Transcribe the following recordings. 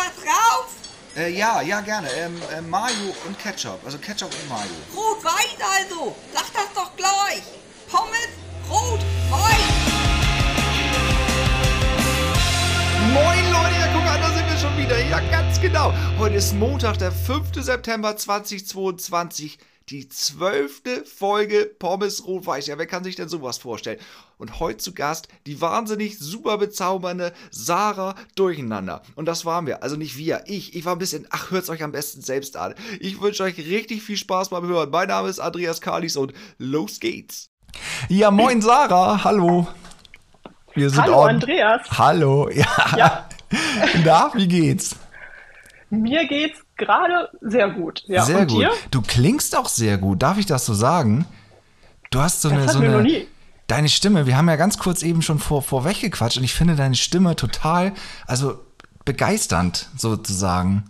was drauf? Äh, ja, ja, gerne. Ähm, äh, Mayo und Ketchup. Also Ketchup und Mayo. Rot-Weiß also. Sag das doch gleich. Pommes, Rot-Weiß. Moin Leute, ja guck an, da sind wir schon wieder. Ja, ganz genau. Heute ist Montag, der 5. September 2022. Die zwölfte Folge Pommes Rot-Weiß. Ja, wer kann sich denn sowas vorstellen? Und heute zu Gast die wahnsinnig super bezaubernde Sarah Durcheinander. Und das waren wir. Also nicht wir, ich. Ich war ein bisschen, ach, hört's euch am besten selbst an. Ich wünsche euch richtig viel Spaß beim Hören. Mein Name ist Andreas Kalis und los geht's. Ja, moin Sarah, hallo. Wir sind Hallo on. Andreas. Hallo, ja. ja. Na, wie geht's? Mir geht's gerade sehr gut. Ja, sehr gut. Dir? Du klingst auch sehr gut. Darf ich das so sagen? Du hast so das eine. So eine deine Stimme, wir haben ja ganz kurz eben schon vor, vorweg gequatscht und ich finde deine Stimme total, also begeisternd sozusagen.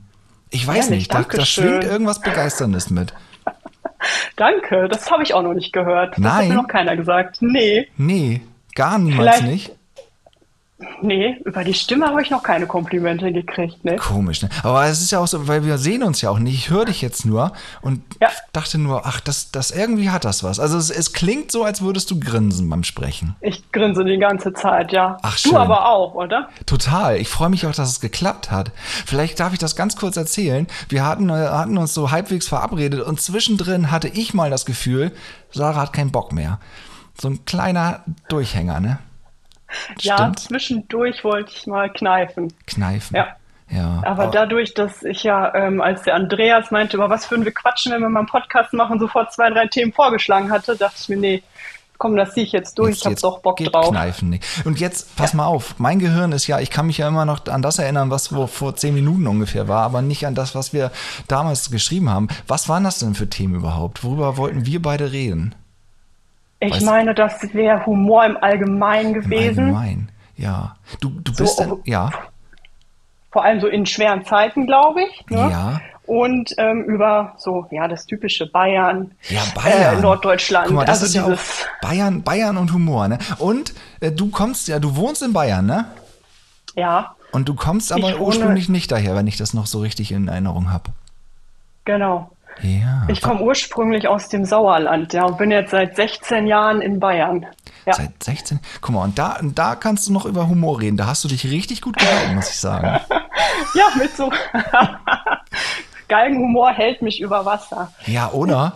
Ich weiß Ehrlich, nicht, da, da schwingt irgendwas Begeisterndes mit. Danke, das habe ich auch noch nicht gehört. Nein. Das hat mir noch keiner gesagt. Nee. Nee, gar niemals Vielleicht, nicht. Nee, über die Stimme habe ich noch keine Komplimente gekriegt. Ne? Komisch, ne? Aber es ist ja auch so, weil wir sehen uns ja auch nicht. Ich höre dich jetzt nur und ja. dachte nur, ach, das, das irgendwie hat das was. Also es, es, klingt so, als würdest du grinsen beim Sprechen. Ich grinse die ganze Zeit, ja. Ach, schön. Du aber auch, oder? Total. Ich freue mich auch, dass es geklappt hat. Vielleicht darf ich das ganz kurz erzählen. Wir hatten, äh, hatten uns so halbwegs verabredet und zwischendrin hatte ich mal das Gefühl, Sarah hat keinen Bock mehr. So ein kleiner Durchhänger, ne? Ja, Stimmt. zwischendurch wollte ich mal kneifen. Kneifen? Ja. Ja, aber, aber dadurch, dass ich ja, ähm, als der Andreas meinte, über was würden wir quatschen, wenn wir mal einen Podcast machen, sofort zwei, drei Themen vorgeschlagen hatte, dachte ich mir, nee, komm, das ziehe ich jetzt durch, jetzt, ich habe doch Bock drauf. Kneifen nicht. Und jetzt, pass ja. mal auf, mein Gehirn ist ja, ich kann mich ja immer noch an das erinnern, was vor, vor zehn Minuten ungefähr war, aber nicht an das, was wir damals geschrieben haben. Was waren das denn für Themen überhaupt? Worüber wollten wir beide reden? Ich weißt meine, das wäre Humor im Allgemeinen gewesen. Im Allgemeinen, ja. Du, du bist so, dann, ja. Vor allem so in schweren Zeiten, glaube ich. Ne? Ja. Und ähm, über so, ja, das typische Bayern, ja, Bayern. Äh, Norddeutschland. Guck mal, das also ist ja auch Bayern, Bayern und Humor, ne? Und äh, du kommst ja, du wohnst in Bayern, ne? Ja. Und du kommst aber ursprünglich nicht daher, wenn ich das noch so richtig in Erinnerung habe. Genau. Ja. Ich komme ursprünglich aus dem Sauerland, ja, und bin jetzt seit 16 Jahren in Bayern. Ja. Seit 16? Guck mal, und da, da kannst du noch über Humor reden. Da hast du dich richtig gut gehalten, muss ich sagen. ja, mit so Galgenhumor hält mich über Wasser. Ja, oder?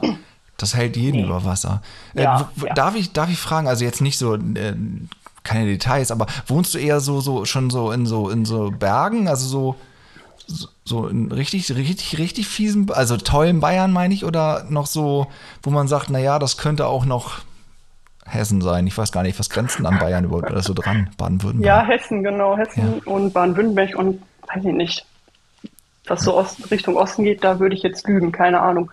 Das hält jeden nee. über Wasser. Äh, ja. Darf, ich, darf ich fragen, also jetzt nicht so, äh, keine Details, aber wohnst du eher so, so schon so in so in so Bergen, also so so in richtig, richtig, richtig fiesen, also tollen Bayern meine ich, oder noch so, wo man sagt, naja, das könnte auch noch Hessen sein. Ich weiß gar nicht, was grenzen an Bayern überhaupt oder so dran? Baden-Württemberg. Ja, Hessen, genau. Hessen ja. und Baden-Württemberg und weiß ich nicht. Was so Ost, Richtung Osten geht, da würde ich jetzt lügen, keine Ahnung.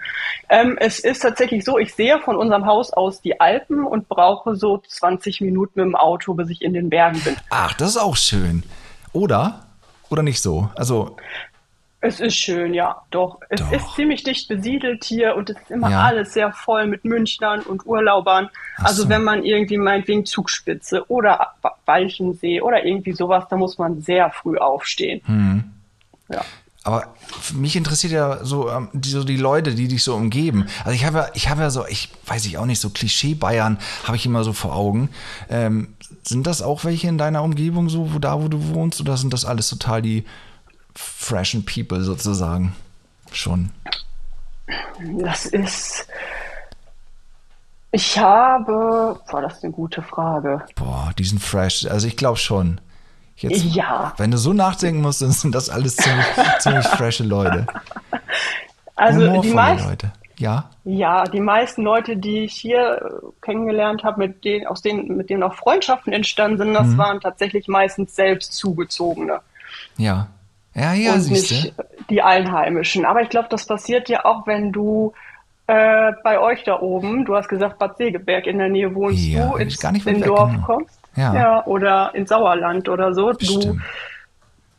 Ähm, es ist tatsächlich so, ich sehe von unserem Haus aus die Alpen und brauche so 20 Minuten mit dem Auto, bis ich in den Bergen bin. Ach, das ist auch schön. Oder? Oder nicht so? Also. Es ist schön, ja, doch. Es doch. ist ziemlich dicht besiedelt hier und es ist immer ja. alles sehr voll mit Münchnern und Urlaubern. Ach also so. wenn man irgendwie meint, wegen Zugspitze oder Walchensee oder irgendwie sowas, da muss man sehr früh aufstehen. Hm. Ja. Aber mich interessiert ja so, ähm, die, so die Leute, die dich so umgeben. Also ich habe ja, ich habe ja so, ich weiß ich auch nicht, so Klischee Bayern habe ich immer so vor Augen. Ähm, sind das auch welche in deiner Umgebung, so wo da, wo du wohnst, oder sind das alles total die freshen People sozusagen? Schon. Das ist. Ich habe. Boah, das ist eine gute Frage. Boah, die sind fresh. Also ich glaube schon. Jetzt, ja. Wenn du so nachdenken musst, dann sind das alles ziemlich, ziemlich frische Leute. Also die meisten, Leute. Ja. Ja, die meisten Leute, die ich hier kennengelernt habe, mit denen, aus denen, mit denen auch Freundschaften entstanden sind, das mhm. waren tatsächlich meistens selbst zugezogene. Ja. Ja, ja, und nicht die Einheimischen. Aber ich glaube, das passiert ja auch, wenn du äh, bei euch da oben, du hast gesagt, Bad Segeberg in der Nähe wohnst ja, du, ins, in Dorf genau. kommst. Ja. ja. Oder in Sauerland oder so. Stimmt. Du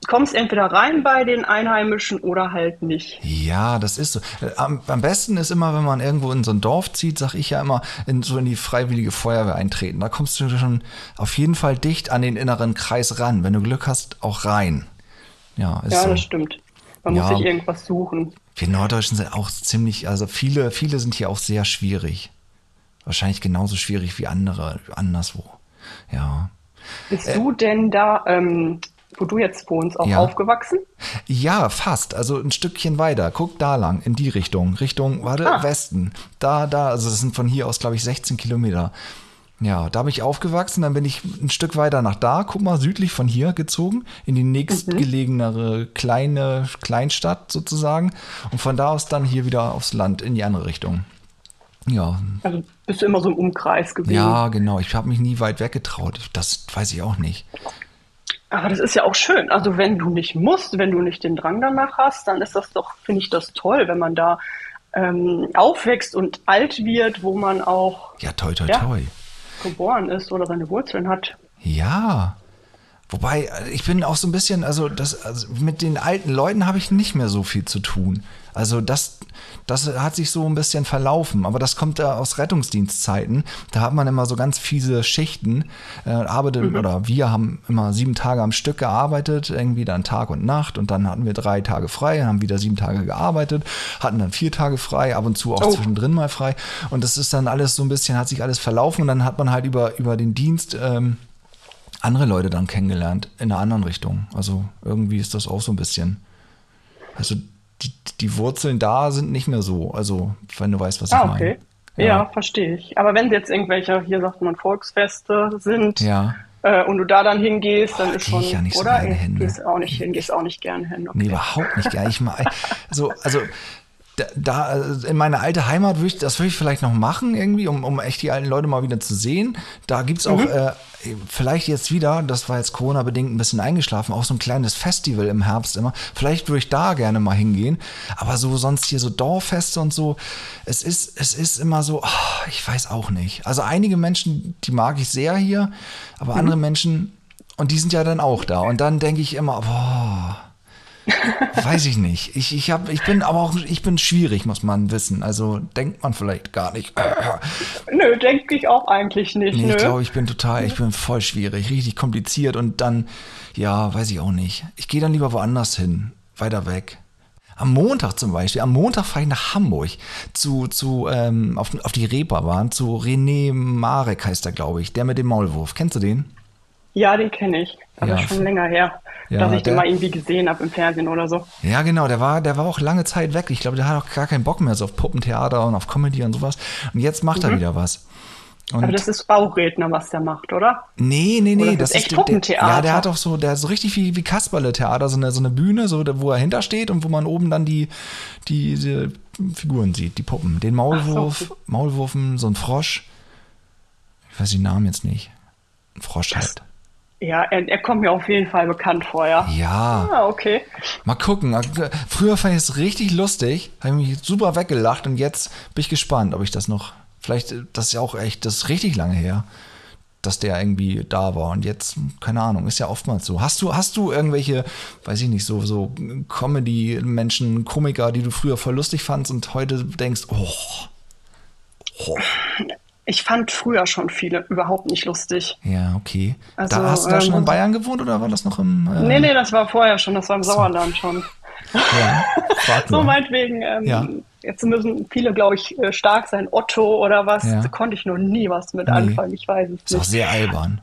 kommst entweder rein bei den Einheimischen oder halt nicht. Ja, das ist so. Am, am, besten ist immer, wenn man irgendwo in so ein Dorf zieht, sag ich ja immer, in, so in die freiwillige Feuerwehr eintreten. Da kommst du schon auf jeden Fall dicht an den inneren Kreis ran. Wenn du Glück hast, auch rein. Ja, ist ja so. das stimmt. Man ja, muss sich irgendwas suchen. Wir Norddeutschen sind auch ziemlich, also viele, viele sind hier auch sehr schwierig. Wahrscheinlich genauso schwierig wie andere anderswo. Ja. Bist äh, du denn da, ähm, wo du jetzt wohnst, auch ja. aufgewachsen? Ja, fast. Also ein Stückchen weiter. Guck da lang, in die Richtung. Richtung, warte, ah. Westen. Da, da, also das sind von hier aus, glaube ich, 16 Kilometer. Ja, da bin ich aufgewachsen, dann bin ich ein Stück weiter nach da, guck mal, südlich von hier gezogen, in die nächstgelegenere kleine Kleinstadt sozusagen. Und von da aus dann hier wieder aufs Land, in die andere Richtung. Ja. Also bist du immer so im Umkreis gewesen? Ja, genau. Ich habe mich nie weit weggetraut. Das weiß ich auch nicht. Aber das ist ja auch schön. Also wenn du nicht musst, wenn du nicht den Drang danach hast, dann ist das doch, finde ich das toll, wenn man da ähm, aufwächst und alt wird, wo man auch ja, toi, toi, ja, toi. geboren ist oder seine Wurzeln hat. Ja. Wobei, ich bin auch so ein bisschen, also, das, also mit den alten Leuten habe ich nicht mehr so viel zu tun. Also das, das hat sich so ein bisschen verlaufen, aber das kommt da aus Rettungsdienstzeiten. Da hat man immer so ganz fiese Schichten. Äh, arbeitet, mhm. Oder wir haben immer sieben Tage am Stück gearbeitet, irgendwie dann Tag und Nacht und dann hatten wir drei Tage frei, haben wieder sieben Tage gearbeitet, hatten dann vier Tage frei, ab und zu auch oh. zwischendrin mal frei. Und das ist dann alles so ein bisschen, hat sich alles verlaufen und dann hat man halt über, über den Dienst ähm, andere Leute dann kennengelernt in einer anderen Richtung. Also irgendwie ist das auch so ein bisschen. Also die, die Wurzeln da sind nicht mehr so. Also, wenn du weißt, was ah, ich meine. Okay. Ja. ja, verstehe ich. Aber wenn jetzt irgendwelche, hier sagt man, Volksfeste sind ja. äh, und du da dann hingehst, dann ist schon, ja nicht oder? So hin, gehst auch nicht hin, gehst auch nicht gern hin. Okay. Nee, überhaupt nicht gern. Ich mal, so, also da, in meine alte Heimat würde ich, das würde ich vielleicht noch machen irgendwie, um, um echt die alten Leute mal wieder zu sehen. Da gibt es auch mhm. äh, vielleicht jetzt wieder, das war jetzt Corona-bedingt ein bisschen eingeschlafen, auch so ein kleines Festival im Herbst immer. Vielleicht würde ich da gerne mal hingehen. Aber so sonst hier so Dorffeste und so, es ist, es ist immer so, oh, ich weiß auch nicht. Also einige Menschen, die mag ich sehr hier, aber mhm. andere Menschen, und die sind ja dann auch da. Und dann denke ich immer, boah Weiß ich nicht. Ich, ich, hab, ich bin aber auch, ich bin schwierig, muss man wissen. Also denkt man vielleicht gar nicht. Nö, denke ich auch eigentlich nicht. Nee, ich glaube, ich bin total, ich bin voll schwierig, richtig kompliziert und dann, ja, weiß ich auch nicht. Ich gehe dann lieber woanders hin, weiter weg. Am Montag zum Beispiel, am Montag fahre ich nach Hamburg zu, zu ähm, auf, auf die Reeperbahn, zu René Marek heißt er, glaube ich, der mit dem Maulwurf. Kennst du den? Ja, den kenne ich. Aber ja. schon länger her, ja, dass ich der, den mal irgendwie gesehen habe im Fernsehen oder so. Ja, genau. Der war, der war auch lange Zeit weg. Ich glaube, der hat auch gar keinen Bock mehr so auf Puppentheater und auf Comedy und sowas. Und jetzt macht mhm. er wieder was. Und Aber das ist Bauchredner, was der macht, oder? Nee, nee, nee. das, das, ist echt Puppentheater. Der, ja, der hat auch so, der ist so richtig wie, wie Kasperle-Theater, so eine, so eine Bühne, so, wo er hintersteht und wo man oben dann die, die, diese Figuren sieht, die Puppen. Den Maulwurf, so. Maulwurfen, so ein Frosch. Ich weiß den Namen jetzt nicht. Ein Frosch das, halt. Ja, er, er, kommt mir auf jeden Fall bekannt vor, ja. Ja. Ah, okay. Mal gucken. Früher fand ich es richtig lustig, habe mich super weggelacht und jetzt bin ich gespannt, ob ich das noch. Vielleicht, das ist ja auch echt, das ist richtig lange her, dass der irgendwie da war. Und jetzt, keine Ahnung, ist ja oftmals so. Hast du, hast du irgendwelche, weiß ich nicht, so, so Comedy-Menschen, Komiker, die du früher voll lustig fandst und heute denkst, oh. oh ich fand früher schon viele überhaupt nicht lustig. Ja, okay. Also, da, hast du da schon in ähm, Bayern gewohnt oder war das noch im. Äh... Nee, nee, das war vorher schon, das war im so. Sauerland schon. Ja, so meinetwegen, ähm, ja. jetzt müssen viele, glaube ich, äh, stark sein. Otto oder was, ja. da konnte ich noch nie was mit nee. anfangen, ich weiß es nicht. Ist auch sehr albern.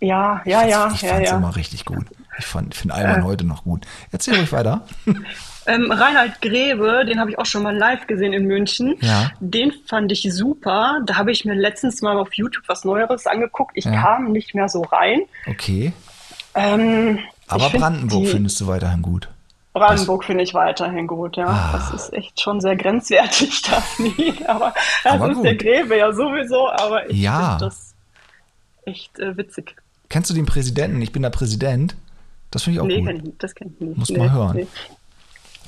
Ja, ja, ja. Ich ja, fand es ja. immer richtig gut. Ich finde albern äh. heute noch gut. Erzähl ruhig weiter. Ähm, Reinhard Grebe, den habe ich auch schon mal live gesehen in München. Ja. Den fand ich super. Da habe ich mir letztens mal auf YouTube was Neueres angeguckt. Ich ja. kam nicht mehr so rein. Okay. Ähm, Aber Brandenburg find findest du weiterhin gut. Brandenburg finde ich weiterhin gut, ja. Ah. Das ist echt schon sehr grenzwertig, das Lied. Aber das aber ist gut. der Gräbe ja sowieso. Aber ich ja. finde das echt äh, witzig. Kennst du den Präsidenten? Ich bin der Präsident. Das finde ich auch nee, gut. Kenn, das kenne ich nicht. Muss nee, mal hören. Nee.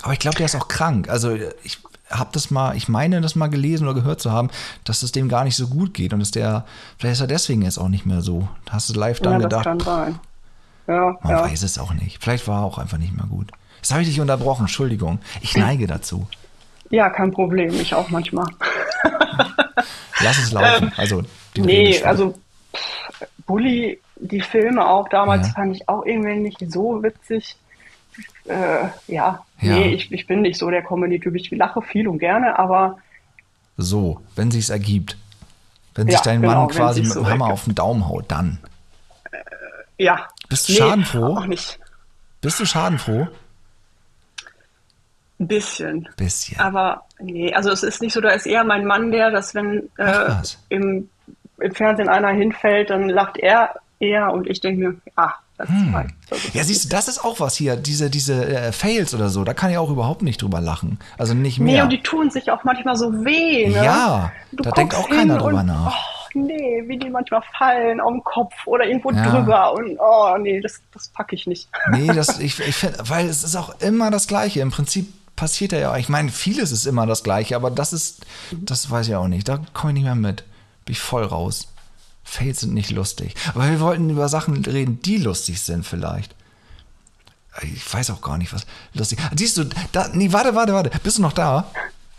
Aber ich glaube, der ist auch krank. Also ich habe das mal, ich meine, das mal gelesen oder gehört zu haben, dass es dem gar nicht so gut geht und dass der, vielleicht ist er deswegen jetzt auch nicht mehr so. Hast du live dann ja, gedacht? Das kann sein. Ja, man ja. weiß es auch nicht. Vielleicht war er auch einfach nicht mehr gut. Das habe ich dich unterbrochen, Entschuldigung. Ich neige dazu. Ja, kein Problem. Ich auch manchmal. Lass es laufen. Ähm, also, nee, also Bully, die Filme auch damals ja. fand ich auch irgendwie nicht so witzig. Äh, ja, ja, nee, ich, ich bin nicht so der Comedy-Typ. Ich lache viel und gerne, aber. So, wenn sich's ergibt. Wenn sich ja, dein genau, Mann quasi mit dem Hammer auf den Daumen haut, dann. Äh, ja. Bist du nee, schadenfroh? Auch nicht. Bist du schadenfroh? Ein bisschen. Bisschen. Aber nee, also es ist nicht so, da ist eher mein Mann der, dass wenn äh, im, im Fernsehen einer hinfällt, dann lacht er eher und ich denke mir, ah, hm. Ja, siehst du, das ist auch was hier, diese, diese äh, Fails oder so, da kann ich auch überhaupt nicht drüber lachen. Also nicht mehr. Nee, und die tun sich auch manchmal so weh, ne? Ja, du da denkt auch keiner drüber und, nach. Oh, nee, wie die manchmal fallen auf den Kopf oder irgendwo ja. drüber und oh, nee, das, das packe ich nicht. Nee, das, ich, ich finde, weil es ist auch immer das Gleiche. Im Prinzip passiert ja, ich meine, vieles ist immer das Gleiche, aber das ist, das weiß ich auch nicht. Da komme ich nicht mehr mit. Bin ich voll raus. Fails sind nicht lustig. Aber wir wollten über Sachen reden, die lustig sind vielleicht. Ich weiß auch gar nicht, was lustig. Siehst du, da, nee, warte, warte, warte. Bist du noch da?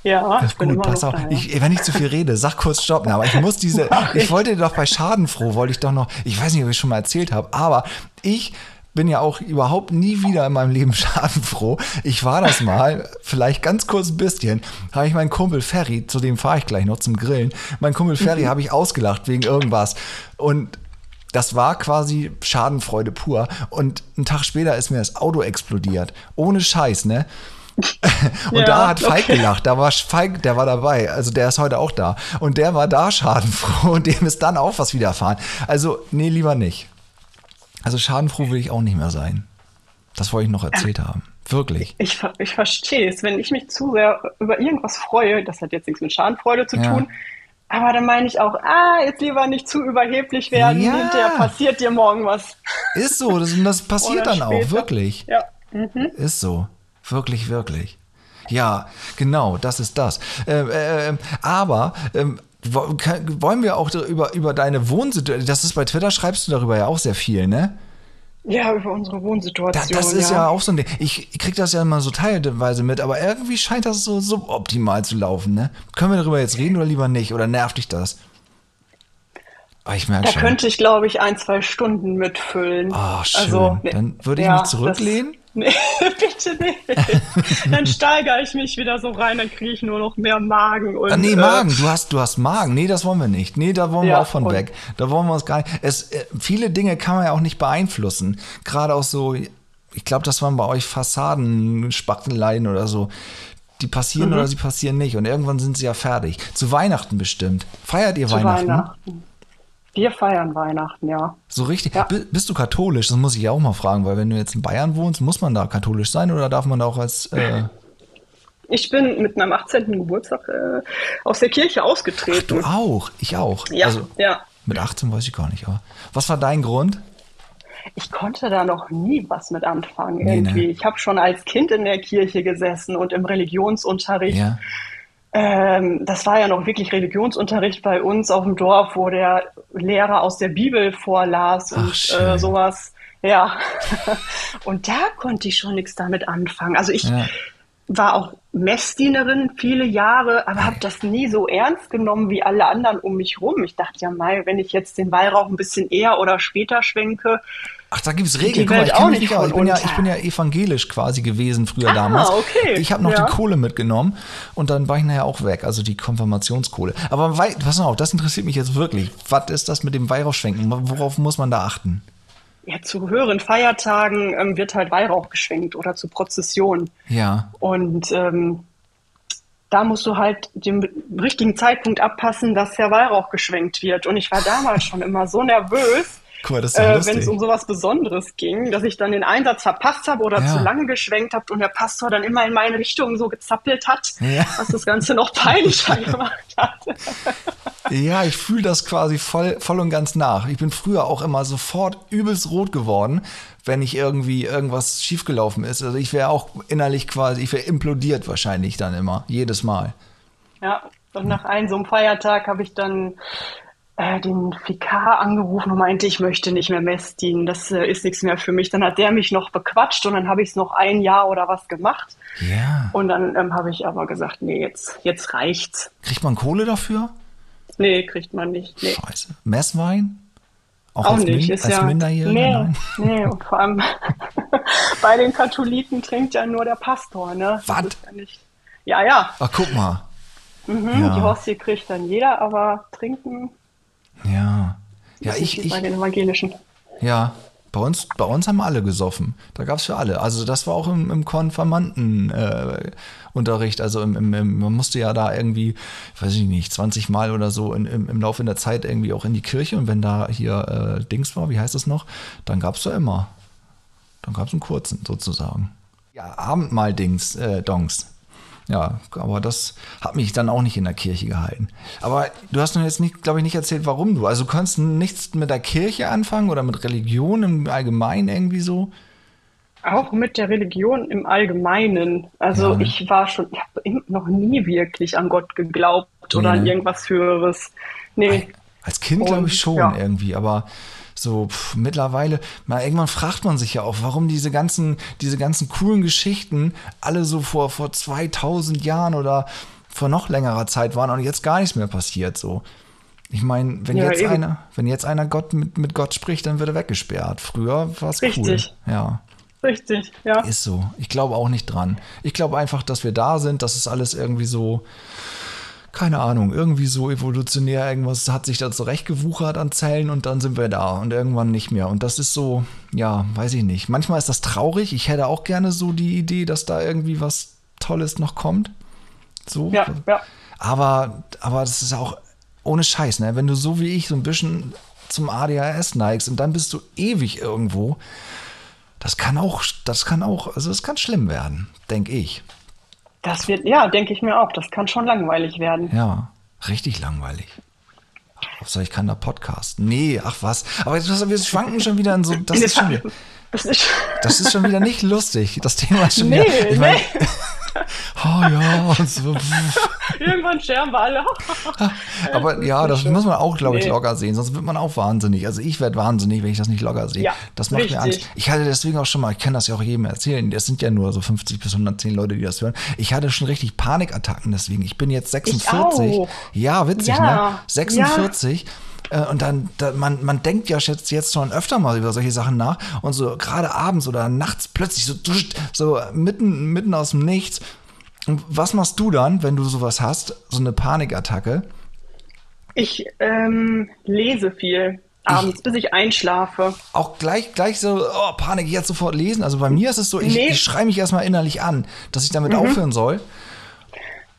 Ja, ich bin gut, pass auf. Da, ja. ich, wenn ich zu viel rede, sag kurz stoppen. Aber ich muss diese, ich wollte doch bei Schadenfroh, wollte ich doch noch, ich weiß nicht, ob ich schon mal erzählt habe, aber ich bin ja auch überhaupt nie wieder in meinem Leben schadenfroh. Ich war das mal, vielleicht ganz kurz ein bisschen, habe ich meinen Kumpel Ferry, zu dem fahre ich gleich noch zum Grillen, mein Kumpel Ferry mhm. habe ich ausgelacht wegen irgendwas. Und das war quasi Schadenfreude pur. Und einen Tag später ist mir das Auto explodiert. Ohne Scheiß, ne? und ja, da hat Falk okay. gelacht, da war Falk, der war dabei, also der ist heute auch da. Und der war da schadenfroh und dem ist dann auch was widerfahren. Also, nee, lieber nicht. Also schadenfroh will ich auch nicht mehr sein. Das wollte ich noch erzählt ja. haben. Wirklich. Ich, ich verstehe es. Wenn ich mich zu sehr über irgendwas freue, das hat jetzt nichts mit Schadenfreude zu ja. tun, aber dann meine ich auch, ah, jetzt lieber nicht zu überheblich werden, ja. hinterher passiert dir morgen was. Ist so, das, das passiert dann später. auch, wirklich. Ja. Mhm. Ist so. Wirklich, wirklich. Ja, genau, das ist das. Äh, äh, aber ähm, wollen wir auch über, über deine Wohnsituation, das ist bei Twitter, schreibst du darüber ja auch sehr viel, ne? Ja, über unsere Wohnsituation. Da, das ist ja. ja. auch so ein Ding. Ich krieg das ja immer so teilweise mit, aber irgendwie scheint das so suboptimal zu laufen, ne? Können wir darüber jetzt reden oder lieber nicht? Oder nervt dich das? Oh, ich merke da schon. könnte ich, glaube ich, ein, zwei Stunden mitfüllen. Oh, schön. Also, Dann würde ich ja, mich zurücklehnen. Nee, bitte nicht. Dann steigere ich mich wieder so rein, dann kriege ich nur noch mehr Magen. Und, ah, nee, Magen, äh, du hast, du hast Magen. Nee, das wollen wir nicht. Nee, da wollen ja, wir auch von weg. Da wollen wir uns gar nicht. Es, äh, viele Dinge kann man ja auch nicht beeinflussen. Gerade auch so, ich glaube, das waren bei euch Fassaden, Spachteleien oder so. Die passieren mhm. oder sie passieren nicht. Und irgendwann sind sie ja fertig. Zu Weihnachten bestimmt. Feiert ihr Zu Weihnachten? Weihnachten. Wir feiern Weihnachten, ja. So richtig? Ja. Bist du katholisch? Das muss ich ja auch mal fragen, weil wenn du jetzt in Bayern wohnst, muss man da katholisch sein oder darf man da auch als... Äh ich bin mit meinem 18. Geburtstag äh, aus der Kirche ausgetreten. Ach, du auch? Ich auch? Ja, also, ja. Mit 18 weiß ich gar nicht, aber was war dein Grund? Ich konnte da noch nie was mit anfangen nee, irgendwie. Ne? Ich habe schon als Kind in der Kirche gesessen und im Religionsunterricht. Ja ähm, das war ja noch wirklich Religionsunterricht bei uns auf dem Dorf, wo der Lehrer aus der Bibel vorlas Ach, und äh, sowas. Ja. und da konnte ich schon nichts damit anfangen. Also ich ja. war auch Messdienerin viele Jahre, aber habe das nie so ernst genommen wie alle anderen um mich rum. Ich dachte ja mal, wenn ich jetzt den Weihrauch ein bisschen eher oder später schwenke, Ach, da gibt es Regeln. Guck mal, ich, auch nicht nicht ich, bin ja, ich bin ja evangelisch quasi gewesen früher ah, damals. Okay. Ich habe noch ja. die Kohle mitgenommen und dann war ich nachher auch weg, also die Konfirmationskohle. Aber pass auf, das interessiert mich jetzt wirklich. Was ist das mit dem Weihrauchschwenken? Worauf muss man da achten? Ja, zu höheren Feiertagen ähm, wird halt Weihrauch geschwenkt oder zu Prozessionen. Ja. Und ähm, da musst du halt den richtigen Zeitpunkt abpassen, dass der Weihrauch geschwenkt wird. Und ich war damals schon immer so nervös, Cool, das ist äh, wenn es um sowas Besonderes ging, dass ich dann den Einsatz verpasst habe oder ja. zu lange geschwenkt habe und der Pastor dann immer in meine Richtung so gezappelt hat, ja. was das Ganze noch peinlicher gemacht hat. Ja, ich fühle das quasi voll, voll und ganz nach. Ich bin früher auch immer sofort übelst rot geworden, wenn ich irgendwie irgendwas schiefgelaufen ist. Also ich wäre auch innerlich quasi, ich wäre implodiert wahrscheinlich dann immer, jedes Mal. Ja, und nach einem so einem Feiertag habe ich dann äh, den Vikar angerufen und meinte, ich möchte nicht mehr Mess dienen, das äh, ist nichts mehr für mich. Dann hat der mich noch bequatscht und dann habe ich es noch ein Jahr oder was gemacht. Ja. Und dann ähm, habe ich aber gesagt, nee, jetzt, jetzt reicht's. Kriegt man Kohle dafür? Nee, kriegt man nicht. Nee. Scheiße. Messwein? Auch, auch nicht. Min ist als ja, Minderjähriger? Nee, nee, und vor allem Bei den Katholiken trinkt ja nur der Pastor, ne? Was? Ja, ja, ja. Ach, guck mal. Mhm, ja. Die Hostie kriegt dann jeder, aber trinken. Ja. Ja, ich. ich bei den Evangelischen. Ja, bei uns, bei uns haben alle gesoffen. Da gab es für alle. Also das war auch im, im Konfirmandenunterricht. Äh, also im, im, man musste ja da irgendwie, weiß ich nicht, 20 Mal oder so in, im, im Laufe der Zeit irgendwie auch in die Kirche. Und wenn da hier äh, Dings war, wie heißt das noch, dann gab es da immer. Dann gab es einen kurzen sozusagen. Ja, Abendmahl-Dings, äh, Dongs. Ja, aber das hat mich dann auch nicht in der Kirche gehalten. Aber du hast mir jetzt nicht, glaube ich, nicht erzählt, warum du. Also du kannst nichts mit der Kirche anfangen oder mit Religion im Allgemeinen irgendwie so? Auch mit der Religion im Allgemeinen. Also ja, ich war schon, ich habe noch nie wirklich an Gott geglaubt nee, oder an irgendwas Höheres. Nee. Als Kind glaube ich schon ja. irgendwie, aber so pff, mittlerweile, mal irgendwann fragt man sich ja auch, warum diese ganzen, diese ganzen coolen Geschichten alle so vor, vor 2000 Jahren oder vor noch längerer Zeit waren und jetzt gar nichts mehr passiert so. Ich meine, wenn ja, jetzt eben. einer, wenn jetzt einer Gott mit, mit Gott spricht, dann wird er weggesperrt. Früher war es cool. Ja. Richtig, ja. Ist so. Ich glaube auch nicht dran. Ich glaube einfach, dass wir da sind, dass es alles irgendwie so keine Ahnung, irgendwie so evolutionär irgendwas hat sich da zurechtgewuchert an Zellen und dann sind wir da und irgendwann nicht mehr. Und das ist so, ja, weiß ich nicht. Manchmal ist das traurig. Ich hätte auch gerne so die Idee, dass da irgendwie was Tolles noch kommt. So. Ja, ja. Aber, aber das ist auch ohne Scheiß, ne? Wenn du so wie ich so ein bisschen zum ADHS neigst und dann bist du ewig irgendwo, das kann auch, das kann auch, also es kann schlimm werden, denke ich. Das wird, ja, denke ich mir auch. Das kann schon langweilig werden. Ja, richtig langweilig. Soll ich kann da Podcast? Nee, ach was. Aber wir schwanken schon wieder in so. Das ist schon, das ist, das ist schon wieder nicht lustig. Das Thema ist schon nee, wieder. Ich mein, nee oh ja, so. Irgendwann sterben wir alle. Aber ja, das muss man auch, glaube ich, nee. locker sehen. Sonst wird man auch wahnsinnig. Also ich werde wahnsinnig, wenn ich das nicht locker sehe. Ja, das macht richtig. mir Angst. Ich hatte deswegen auch schon mal, ich kann das ja auch jedem erzählen, es sind ja nur so 50 bis 110 Leute, die das hören. Ich hatte schon richtig Panikattacken deswegen. Ich bin jetzt 46. Ja, witzig, ja. ne? 46. Ja. Äh, und dann, da, man, man denkt ja jetzt, jetzt schon öfter mal über solche Sachen nach und so gerade abends oder nachts plötzlich so, so mitten, mitten aus dem Nichts. Und was machst du dann, wenn du sowas hast, so eine Panikattacke? Ich ähm, lese viel abends, ich, bis ich einschlafe. Auch gleich, gleich so, oh, Panik, jetzt sofort lesen. Also bei mir ist es so, ich, nee. ich schreibe mich erstmal innerlich an, dass ich damit mhm. aufhören soll.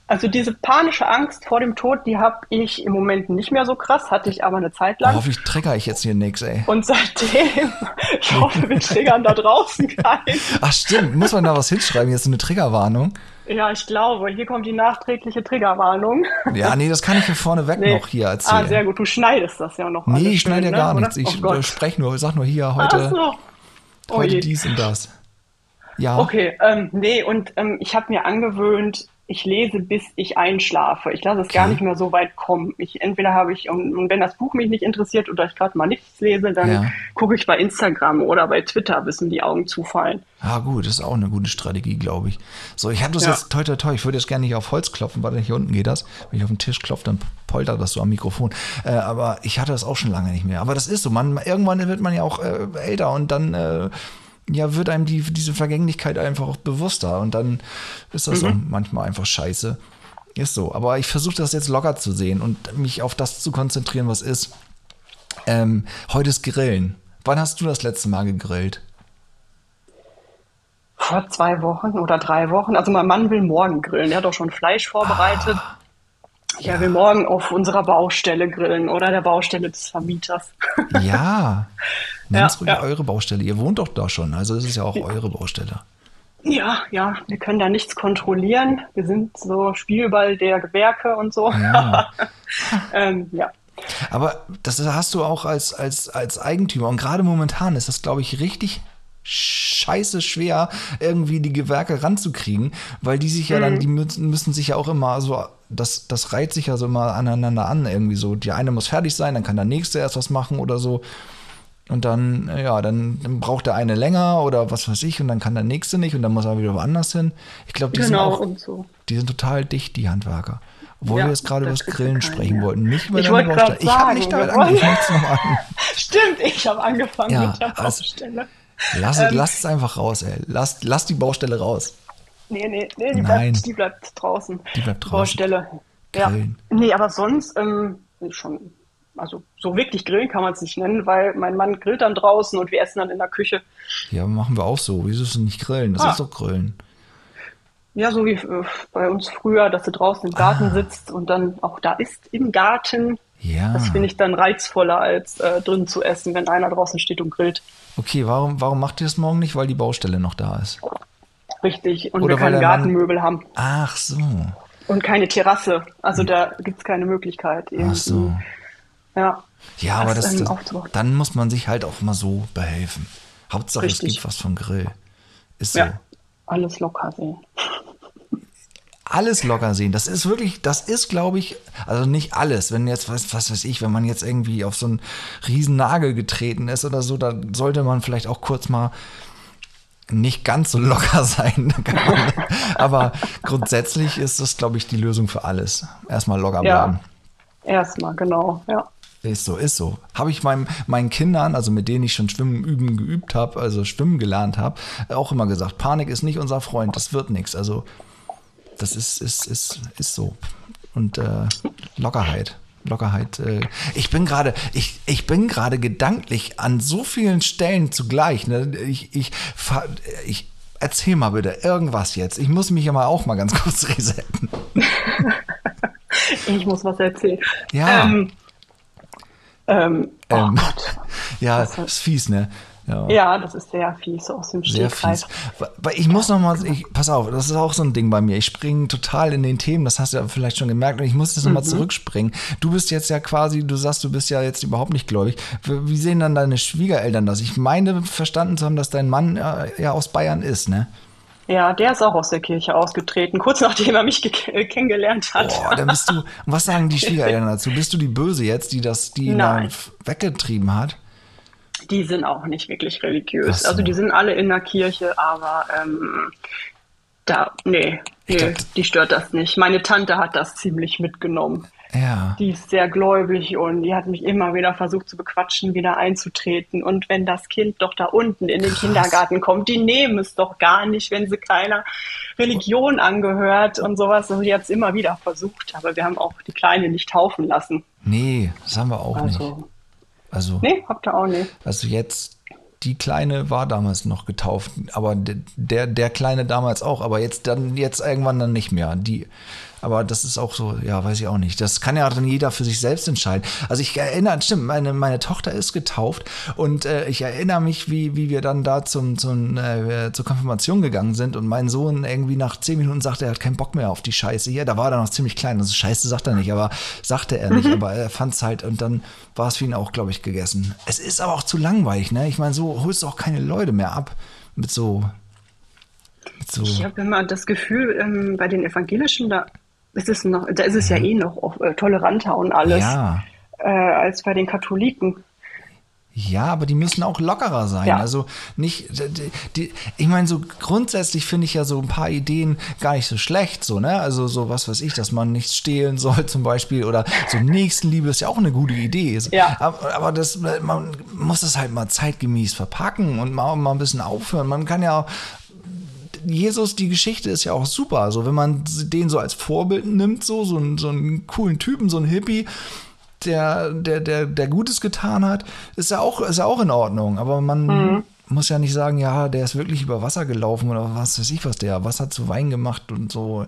Also diese panische Angst vor dem Tod, die habe ich im Moment nicht mehr so krass, hatte ich aber eine Zeit lang. Oh, hoffentlich trigger ich jetzt hier nichts, ey. Und seitdem, ich hoffe, wir triggern da draußen keinen. Ach stimmt, muss man da was hinschreiben, jetzt eine Triggerwarnung? Ja, ich glaube, hier kommt die nachträgliche Triggerwarnung. Ja, nee, das kann ich hier vorneweg nee. noch hier erzählen. Ah, sehr gut, du schneidest das ja noch. Nee, ich schneide ja ne? gar nichts. Ich oh spreche nur, ich sag nur hier heute, so. oh heute dies und das. Ja. Okay, ähm, nee, und ähm, ich habe mir angewöhnt, ich lese, bis ich einschlafe. Ich lasse es okay. gar nicht mehr so weit kommen. Ich, entweder habe ich, und, und wenn das Buch mich nicht interessiert oder ich gerade mal nichts lese, dann ja. gucke ich bei Instagram oder bei Twitter, bis mir die Augen zufallen. Ah, gut, das ist auch eine gute Strategie, glaube ich. So, ich habe das ja. jetzt toi toi toi. Ich würde jetzt gerne nicht auf Holz klopfen, weil hier unten geht das. Wenn ich auf den Tisch klopfe, dann poltert das so am Mikrofon. Äh, aber ich hatte das auch schon lange nicht mehr. Aber das ist so. Man, irgendwann wird man ja auch äh, älter und dann äh, ja, wird einem die, diese Vergänglichkeit einfach auch bewusster und dann ist das mhm. so manchmal einfach scheiße. Ist so. Aber ich versuche das jetzt locker zu sehen und mich auf das zu konzentrieren, was ist. Ähm, heute ist Grillen. Wann hast du das letzte Mal gegrillt? Vor zwei Wochen oder drei Wochen. Also mein Mann will morgen grillen. Er hat auch schon Fleisch vorbereitet. Ah, ja. Er will morgen auf unserer Baustelle grillen oder der Baustelle des Vermieters. Ja. Nennt es ja, ja. eure Baustelle. Ihr wohnt doch da schon, also es ist ja auch eure Baustelle. Ja, ja, wir können da nichts kontrollieren. Wir sind so Spielball der Gewerke und so. Ja. ähm, ja. Aber das hast du auch als, als, als Eigentümer. Und gerade momentan ist das, glaube ich, richtig scheiße schwer, irgendwie die Gewerke ranzukriegen, weil die sich ja dann, mhm. die müssen, müssen sich ja auch immer so, das, das reiht sich ja so immer aneinander an, irgendwie so. Die eine muss fertig sein, dann kann der nächste erst was machen oder so. Und dann, ja, dann, dann, braucht der eine länger oder was weiß ich und dann kann der nächste nicht und dann muss er wieder woanders hin. Ich glaube, die genau, sind auch, so. die sind total dicht, die Handwerker. Obwohl ja, wir jetzt gerade über das Grillen sprechen ja. wollten, nicht über ich deine Baustelle. Ich habe nicht damit angefangen. Stimmt, ich habe angefangen ja, mit der Baustelle. Lass, ähm, lass es einfach raus, ey. Lass, lass die Baustelle raus. Nee, nee, nee, die. Bleibt, die bleibt draußen. Die bleibt draußen. Baustelle. Grillen. Ja. Nee, aber sonst ähm, schon, also so wirklich grillen kann man es nicht nennen, weil mein Mann grillt dann draußen und wir essen dann in der Küche. Ja, machen wir auch so. Wieso ist es nicht grillen? Das ah. ist doch grillen. Ja, so wie äh, bei uns früher, dass du draußen im Garten ah. sitzt und dann auch da ist im Garten. Ja. Das finde ich dann reizvoller, als äh, drin zu essen, wenn einer draußen steht und grillt. Okay, warum, warum macht ihr das morgen nicht? Weil die Baustelle noch da ist. Richtig, und Oder wir keine Gartenmöbel Mann... haben. Ach so. Und keine Terrasse. Also hm. da gibt es keine Möglichkeit. Irgendwie. Ach so. Ja. Ja, aber das, das dann muss man sich halt auch mal so behelfen. Hauptsache, Richtig. es gibt was vom Grill. Ist so. Ja, alles locker sehen. Alles locker sehen. Das ist wirklich, das ist, glaube ich, also nicht alles. Wenn jetzt, was, was weiß ich, wenn man jetzt irgendwie auf so einen riesen Nagel getreten ist oder so, dann sollte man vielleicht auch kurz mal nicht ganz so locker sein. Aber grundsätzlich ist das, glaube ich, die Lösung für alles. Erstmal locker bleiben. Ja, erstmal, genau, ja. Ist so, ist so. Habe ich meinem, meinen Kindern, also mit denen ich schon Schwimmen üben geübt habe, also Schwimmen gelernt habe, auch immer gesagt, Panik ist nicht unser Freund, das wird nichts. Also das ist, ist, ist, ist so. Und äh, Lockerheit. Lockerheit. Äh, ich bin gerade, ich, ich bin gerade gedanklich an so vielen Stellen zugleich. Ne? Ich, ich, ich, erzähl mal bitte irgendwas jetzt. Ich muss mich ja mal auch mal ganz kurz resetten. ich muss was erzählen. Ja. Ähm, ähm, oh ähm, ja, ist fies, ne? Ja. ja, das ist sehr fies aus dem Stegreif. Weil ich muss noch mal, ich, pass auf, das ist auch so ein Ding bei mir. Ich springe total in den Themen, das hast du ja vielleicht schon gemerkt, und ich muss jetzt noch mhm. zurückspringen. Du bist jetzt ja quasi, du sagst, du bist ja jetzt überhaupt nicht gläubig. Wie sehen dann deine Schwiegereltern das? Ich meine, verstanden zu haben, dass dein Mann ja, ja aus Bayern ist, ne? Ja, der ist auch aus der Kirche ausgetreten, kurz nachdem er mich kennengelernt hat. Boah, dann bist du, was sagen die Schwiegereltern dazu? Bist du die Böse jetzt, die das, die ihn weggetrieben hat? Die sind auch nicht wirklich religiös. So. Also die sind alle in der Kirche, aber ähm, da, nee, nee die stört das nicht. Meine Tante hat das ziemlich mitgenommen. Ja. Die ist sehr gläubig und die hat mich immer wieder versucht zu bequatschen, wieder einzutreten. Und wenn das Kind doch da unten in den Krass. Kindergarten kommt, die nehmen es doch gar nicht, wenn sie keiner Religion angehört und sowas. Also die hat es immer wieder versucht, aber wir haben auch die Kleine nicht taufen lassen. Nee, das haben wir auch also, nicht. Also, nee, habt ihr auch nicht. Also jetzt, die Kleine war damals noch getauft, aber der, der Kleine damals auch, aber jetzt dann, jetzt irgendwann dann nicht mehr. Die, aber das ist auch so, ja, weiß ich auch nicht. Das kann ja dann jeder für sich selbst entscheiden. Also ich erinnere, stimmt, meine, meine Tochter ist getauft und äh, ich erinnere mich, wie, wie wir dann da zum, zum, äh, zur Konfirmation gegangen sind und mein Sohn irgendwie nach zehn Minuten sagte, er hat keinen Bock mehr auf die Scheiße hier. Da war er noch ziemlich klein. Also Scheiße sagt er nicht, aber sagte er nicht. Mhm. Aber er fand es halt und dann war es für ihn auch, glaube ich, gegessen. Es ist aber auch zu langweilig, ne? Ich meine, so holst du auch keine Leute mehr ab mit so so. Ich habe immer das Gefühl, ähm, bei den Evangelischen, da ist es noch, da ist es ja eh noch äh, toleranter und alles ja. äh, als bei den Katholiken. Ja, aber die müssen auch lockerer sein. Ja. Also nicht, die, die, ich meine, so grundsätzlich finde ich ja so ein paar Ideen gar nicht so schlecht, so, ne? Also so was weiß ich, dass man nichts stehlen soll zum Beispiel oder so Nächstenliebe ist ja auch eine gute Idee. Ja. Aber, aber das, man muss das halt mal zeitgemäß verpacken und mal, mal ein bisschen aufhören. Man kann ja Jesus, die Geschichte ist ja auch super. Also wenn man den so als Vorbild nimmt, so, so, einen, so einen coolen Typen, so einen Hippie, der, der, der, der Gutes getan hat, ist ja auch, ist ja auch in Ordnung. Aber man mhm. muss ja nicht sagen, ja, der ist wirklich über Wasser gelaufen oder was weiß ich was, der Wasser zu Wein gemacht und so.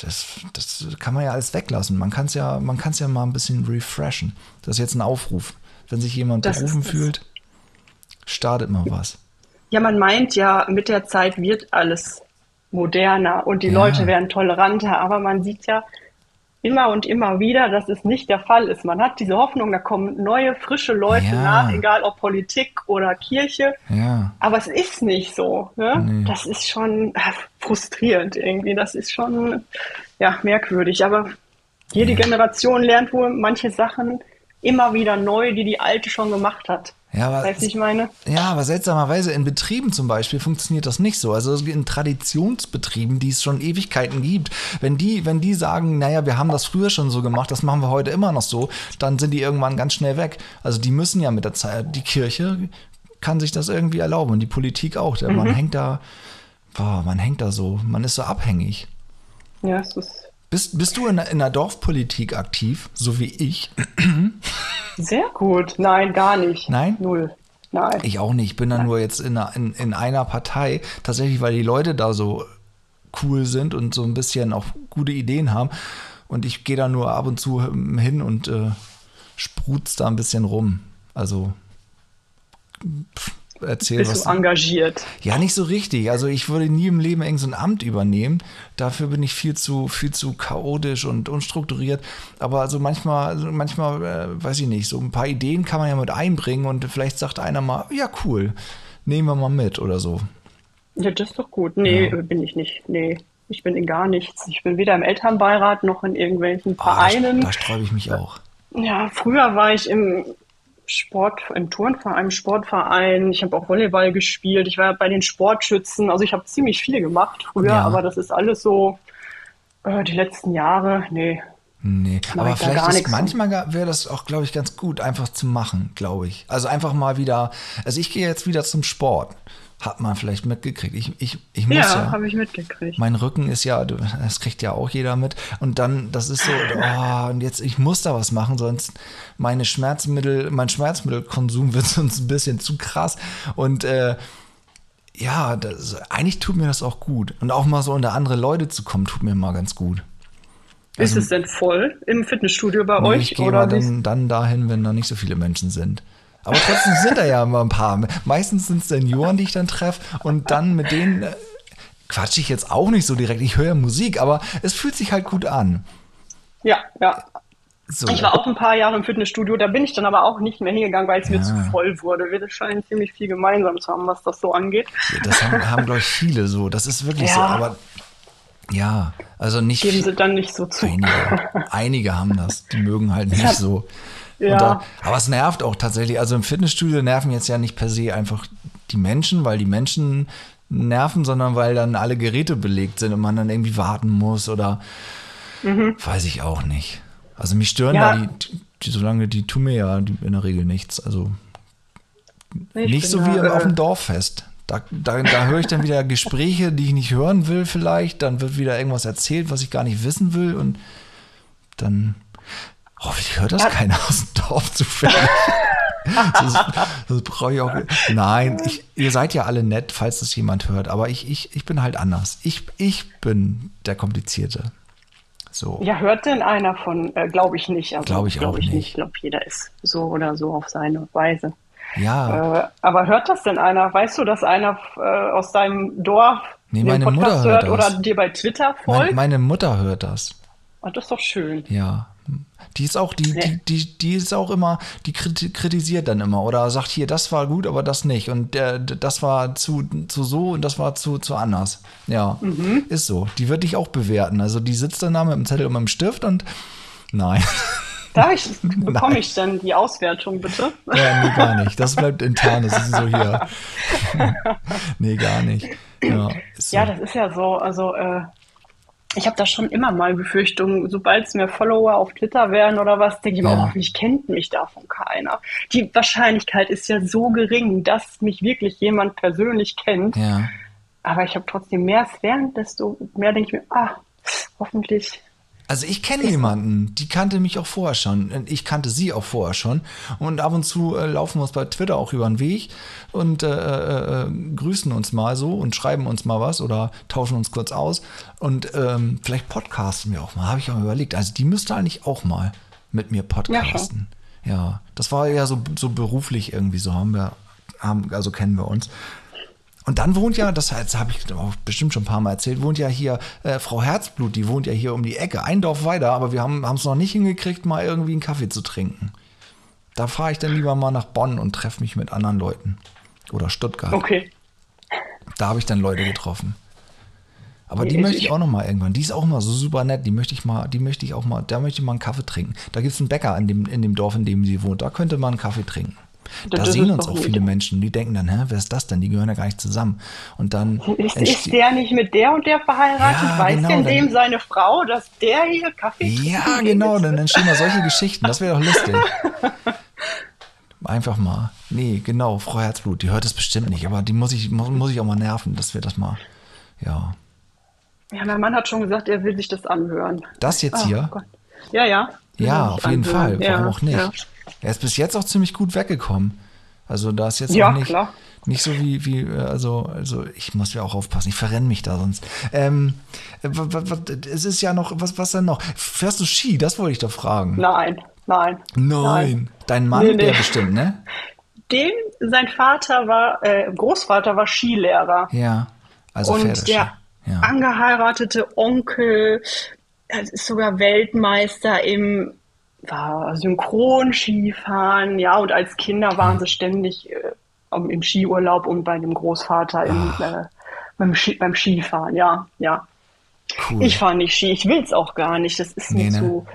Das, das kann man ja alles weglassen. Man kann es ja, man kann es ja mal ein bisschen refreshen. Das ist jetzt ein Aufruf. Wenn sich jemand das berufen fühlt, startet mal was. Ja, man meint ja, mit der Zeit wird alles moderner und die ja. Leute werden toleranter, aber man sieht ja immer und immer wieder, dass es nicht der Fall ist. Man hat diese Hoffnung, da kommen neue, frische Leute ja. nach, egal ob Politik oder Kirche. Ja. Aber es ist nicht so. Ne? Nee. Das ist schon äh, frustrierend irgendwie. Das ist schon ja, merkwürdig. Aber jede Generation lernt wohl manche Sachen immer wieder neu, die die alte schon gemacht hat. Ja, aber, weißt du, ich meine? Ja, aber seltsamerweise in Betrieben zum Beispiel funktioniert das nicht so. Also in Traditionsbetrieben, die es schon Ewigkeiten gibt, wenn die, wenn die sagen, naja, wir haben das früher schon so gemacht, das machen wir heute immer noch so, dann sind die irgendwann ganz schnell weg. Also die müssen ja mit der Zeit, die Kirche kann sich das irgendwie erlauben und die Politik auch. Mhm. Man hängt da, boah, man hängt da so, man ist so abhängig. Ja, es ist. Bist, bist du in, in der Dorfpolitik aktiv, so wie ich? Sehr gut. Nein, gar nicht. Nein? Null. Nein. Ich auch nicht. Ich bin dann nur jetzt in einer, in, in einer Partei, tatsächlich, weil die Leute da so cool sind und so ein bisschen auch gute Ideen haben. Und ich gehe da nur ab und zu hin und äh, sprutz da ein bisschen rum. Also pff, erzähl Bist was. du engagiert? Ja, nicht so richtig. Also ich würde nie im Leben irgendein so Amt übernehmen. Dafür bin ich viel zu, viel zu chaotisch und unstrukturiert. Aber also manchmal, also manchmal, äh, weiß ich nicht, so ein paar Ideen kann man ja mit einbringen und vielleicht sagt einer mal, ja cool, nehmen wir mal mit oder so. Ja, das ist doch gut. Nee, ja. bin ich nicht. Nee. Ich bin in gar nichts. Ich bin weder im Elternbeirat noch in irgendwelchen Vereinen. Oh, da, da sträube ich mich auch. Ja, früher war ich im Sport, im Turnverein, im Sportverein. Ich habe auch Volleyball gespielt. Ich war bei den Sportschützen. Also ich habe ziemlich viel gemacht früher, ja. aber das ist alles so äh, die letzten Jahre. Nee. Nee, aber vielleicht ist manchmal wäre das auch, glaube ich, ganz gut, einfach zu machen, glaube ich. Also einfach mal wieder, also ich gehe jetzt wieder zum Sport. Hat man vielleicht mitgekriegt. Ich, ich, ich muss ja. Ja, habe ich mitgekriegt. Mein Rücken ist ja, das kriegt ja auch jeder mit. Und dann, das ist so, oh, und jetzt, ich muss da was machen, sonst meine Schmerzmittel, mein Schmerzmittelkonsum wird sonst ein bisschen zu krass. Und äh, ja, das, eigentlich tut mir das auch gut. Und auch mal so unter andere Leute zu kommen, tut mir mal ganz gut. Also, ist es denn voll im Fitnessstudio bei nee, euch? Ich gehe oder dann, dann dahin, wenn da nicht so viele Menschen sind. Aber trotzdem sind da ja immer ein paar. Meistens sind es Senioren, die ich dann treffe. Und dann mit denen äh, quatsche ich jetzt auch nicht so direkt. Ich höre ja Musik, aber es fühlt sich halt gut an. Ja, ja. So. Ich war auch ein paar Jahre im Fitnessstudio, da bin ich dann aber auch nicht mehr hingegangen, weil es ja. mir zu voll wurde. Wir scheinen ziemlich viel gemeinsam zu haben, was das so angeht. Ja, das haben, haben glaube ich, viele so. Das ist wirklich ja. so. Aber ja, also nicht. Geben sie dann nicht so zu. Einige, einige haben das. Die mögen halt nicht so. Ja. Da, aber es nervt auch tatsächlich. Also im Fitnessstudio nerven jetzt ja nicht per se einfach die Menschen, weil die Menschen nerven, sondern weil dann alle Geräte belegt sind und man dann irgendwie warten muss oder mhm. weiß ich auch nicht. Also mich stören ja. da die, die, solange die tun mir ja in der Regel nichts. Also ich nicht so wie auf dem Dorffest. Da, da, da höre ich dann wieder Gespräche, die ich nicht hören will, vielleicht. Dann wird wieder irgendwas erzählt, was ich gar nicht wissen will. Und dann Hoffentlich hört das ja. keiner aus dem Dorf zufällig. das, das brauche ich auch. Nein, ich, ihr seid ja alle nett, falls das jemand hört, aber ich, ich, ich bin halt anders. Ich, ich bin der Komplizierte. So. Ja, hört denn einer von, äh, glaube ich nicht. Also, glaube ich glaub auch ich nicht. Ich glaube, jeder ist so oder so auf seine Weise. Ja. Äh, aber hört das denn einer? Weißt du, dass einer äh, aus deinem Dorf nee, meine den Podcast Mutter hört, hört oder dir bei Twitter folgt? Meine, meine Mutter hört das. Oh, das ist doch schön. Ja, die ist auch, die, die, die, die ist auch immer, die kritisiert dann immer oder sagt hier, das war gut, aber das nicht. Und der, das war zu, zu so und das war zu, zu anders. Ja, mhm. ist so. Die wird dich auch bewerten. Also die sitzt dann da mit dem Zettel und mit dem Stift und nein. Darf ich, bekomme ich dann die Auswertung bitte? Ja, nee, gar nicht. Das bleibt intern, das ist so hier. nee, gar nicht. Ja, so. ja, das ist ja so. Also, äh, ich habe da schon immer mal Befürchtungen, sobald es mehr Follower auf Twitter werden oder was, denke ich mir, ja. oh, hoffentlich kennt mich davon keiner. Die Wahrscheinlichkeit ist ja so gering, dass mich wirklich jemand persönlich kennt. Ja. Aber ich habe trotzdem mehr es während, desto mehr denke ich mir, ah, hoffentlich also ich kenne jemanden, die kannte mich auch vorher schon. Ich kannte sie auch vorher schon. Und ab und zu äh, laufen wir uns bei Twitter auch über den Weg und äh, äh, äh, grüßen uns mal so und schreiben uns mal was oder tauschen uns kurz aus. Und ähm, vielleicht podcasten wir auch mal, habe ich auch überlegt. Also die müsste eigentlich auch mal mit mir podcasten. Ja, ja das war ja so, so beruflich irgendwie, so haben wir, haben, also kennen wir uns. Und dann wohnt ja, das, das habe ich auch bestimmt schon ein paar Mal erzählt, wohnt ja hier äh, Frau Herzblut, die wohnt ja hier um die Ecke, ein Dorf weiter, aber wir haben es noch nicht hingekriegt, mal irgendwie einen Kaffee zu trinken. Da fahre ich dann lieber mal nach Bonn und treffe mich mit anderen Leuten. Oder Stuttgart. Okay. Da habe ich dann Leute getroffen. Aber die, die möchte ich auch noch mal irgendwann. Die ist auch immer so super nett. Die möchte ich mal, die möchte ich auch mal, da möchte ich mal einen Kaffee trinken. Da gibt es einen Bäcker in dem, in dem Dorf, in dem sie wohnt. Da könnte man einen Kaffee trinken. Da das sehen uns auch viele Menschen, die denken dann, hä, wer ist das denn? Die gehören ja gar nicht zusammen. Und dann. Ist, ist der nicht mit der und der verheiratet? Ja, Weiß genau, denn dem seine Frau, dass der hier Kaffee Ja, genau, dann entstehen da solche Geschichten. Das wäre doch lustig. Einfach mal. Nee, genau, Frau Herzblut, die hört es bestimmt nicht, aber die muss ich, muss, muss ich auch mal nerven, dass wir das mal, ja. Ja, mein Mann hat schon gesagt, er will sich das anhören. Das jetzt Oh hier? Gott. Ja, ja. Ja, auf jeden Fall. anhören. Warum Ja, auch nicht? Ja, Er ist bis jetzt auch ziemlich gut weggekommen. Also da ist jetzt Ja, auch nicht, klar. nicht so wie, wie, äh, also, also ich muss ja auch aufpassen, ich verrenne mich da sonst. Ähm, äh, es ist ja noch, was, was denn noch? Fährst du Ski? Das wollte ich doch fragen. Nein, nein. Nein. Dein Mann, Nee, nee. der bestimmt, ne? Dem, sein Vater war, äh, Großvater war Skilehrer. Ja. Also und Pferdeski. der Ja. angeheiratete Onkel er ist sogar Weltmeister im war Synchronskifahren, ja, und als Kinder waren sie ständig äh, im Skiurlaub und bei dem Großvater im, äh, beim, Ski, beim Skifahren, ja, ja. Cool. Ich fahre nicht Ski, ich will es auch gar nicht. Das ist Nee, mir ne? zu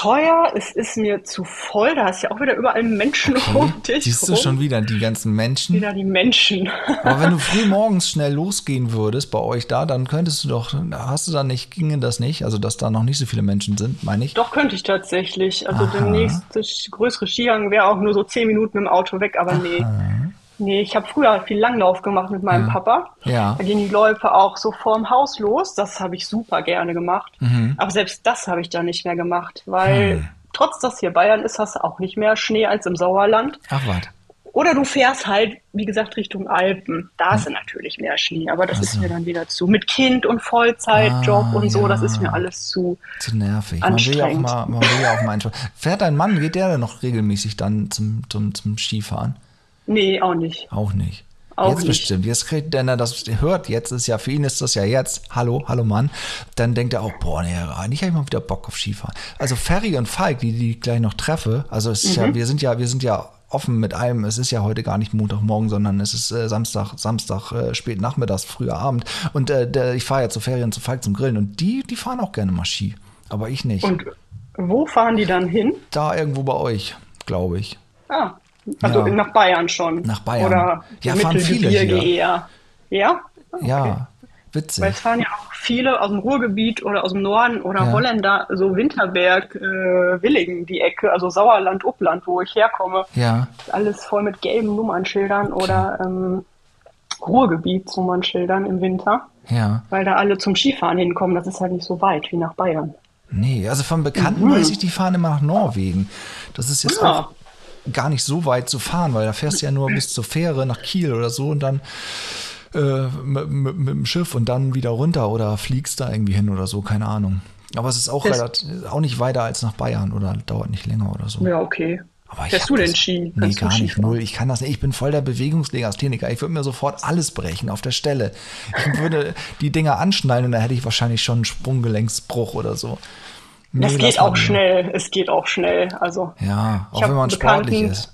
teuer, es ist mir zu voll, da ist ja auch wieder überall Menschen um dich Siehst du rum. schon wieder die ganzen Menschen? wieder die Menschen. Aber wenn du früh morgens schnell losgehen würdest bei euch da, dann könntest du doch, hast du da nicht, ginge das nicht? Also, dass da noch nicht so viele Menschen sind, meine ich? Doch, könnte ich tatsächlich. Also Aha. der nächste größere Skigang wäre auch nur so zehn Minuten dem Auto weg, aber nee. Nee, ich habe früher viel Langlauf gemacht mit meinem Ja. Papa. Ja. Da gehen die Läufe auch so vorm Haus los. Das habe ich super gerne gemacht. Mhm. Aber selbst das habe ich da nicht mehr gemacht, weil Hm. trotz dass hier Bayern ist, hast du auch nicht mehr Schnee als im Sauerland. Ach, was? Oder du fährst halt, wie gesagt, Richtung Alpen. Da ist natürlich mehr Schnee, aber das ist Also. mir dann wieder zu. Mit Kind und Vollzeitjob Ah, und so, das ja. ist mir alles zu. Zu nervig. Man will ja auch mal, man will ja auch mal. Fährt dein Mann, geht der denn noch regelmäßig dann zum, zum, zum Skifahren? Nee, auch nicht. Auch nicht. Auch jetzt nicht. bestimmt. Jetzt kriegt, wenn er das hört, jetzt ist ja, für ihn ist das ja jetzt, hallo, hallo Mann, dann denkt er auch, boah, nee, eigentlich habe ich mal wieder Bock auf Skifahren. Also Ferry und Falk, die, die ich gleich noch treffe, also es ist Mhm. ja, wir sind ja, wir sind ja offen mit allem. Es ist ja heute gar nicht Montagmorgen, sondern es ist äh, Samstag, Samstag, äh, spät nachmittags, früher Abend. Und äh, der, ich fahre ja zu Ferien zu Falk zum Grillen und die, die fahren auch gerne mal Ski. Aber ich nicht. Und wo fahren die dann hin? da irgendwo bei euch, glaube ich. Ah, also Ja. nach Bayern schon. Nach Bayern. Oder Ja, fahren viele hier. eher. Ja? Ah, okay. Ja, witzig. Weil es fahren ja auch viele aus dem Ruhrgebiet oder aus dem Norden oder Ja. Holländer, so Winterberg, äh, Willingen, die Ecke, also Sauerland, Uppland, wo ich herkomme. ja, Alles voll mit gelben Nummernschildern oder ähm, Ruhrgebietsnummernschildern im Winter, ja. weil da alle zum Skifahren hinkommen. Das ist halt nicht so weit wie nach Bayern. Nee, also von Bekannten Mhm. weiß ich, die fahren immer nach Norwegen. Das ist jetzt Ja. auch gar nicht so weit zu fahren, weil da fährst du ja nur bis zur Fähre nach Kiel oder so und dann äh, mit, mit, mit dem Schiff und dann wieder runter oder fliegst da irgendwie hin oder so, keine Ahnung. Aber es ist auch, Das- relativ, auch nicht weiter als nach Bayern oder dauert nicht länger oder so. Ja, okay. Aber ich Fährst du denn Ski? Nee, Kannst gar nicht. Null. Ich kann das nicht. Ich bin voll der Bewegungslegastheniker. Ich würde mir sofort alles brechen auf der Stelle. Ich würde die Dinger anschnallen und da hätte ich wahrscheinlich schon einen Sprunggelenksbruch oder so. Nee, Das geht auch schnell. Es geht auch schnell. Also Ja, auch wenn man sportlich ist.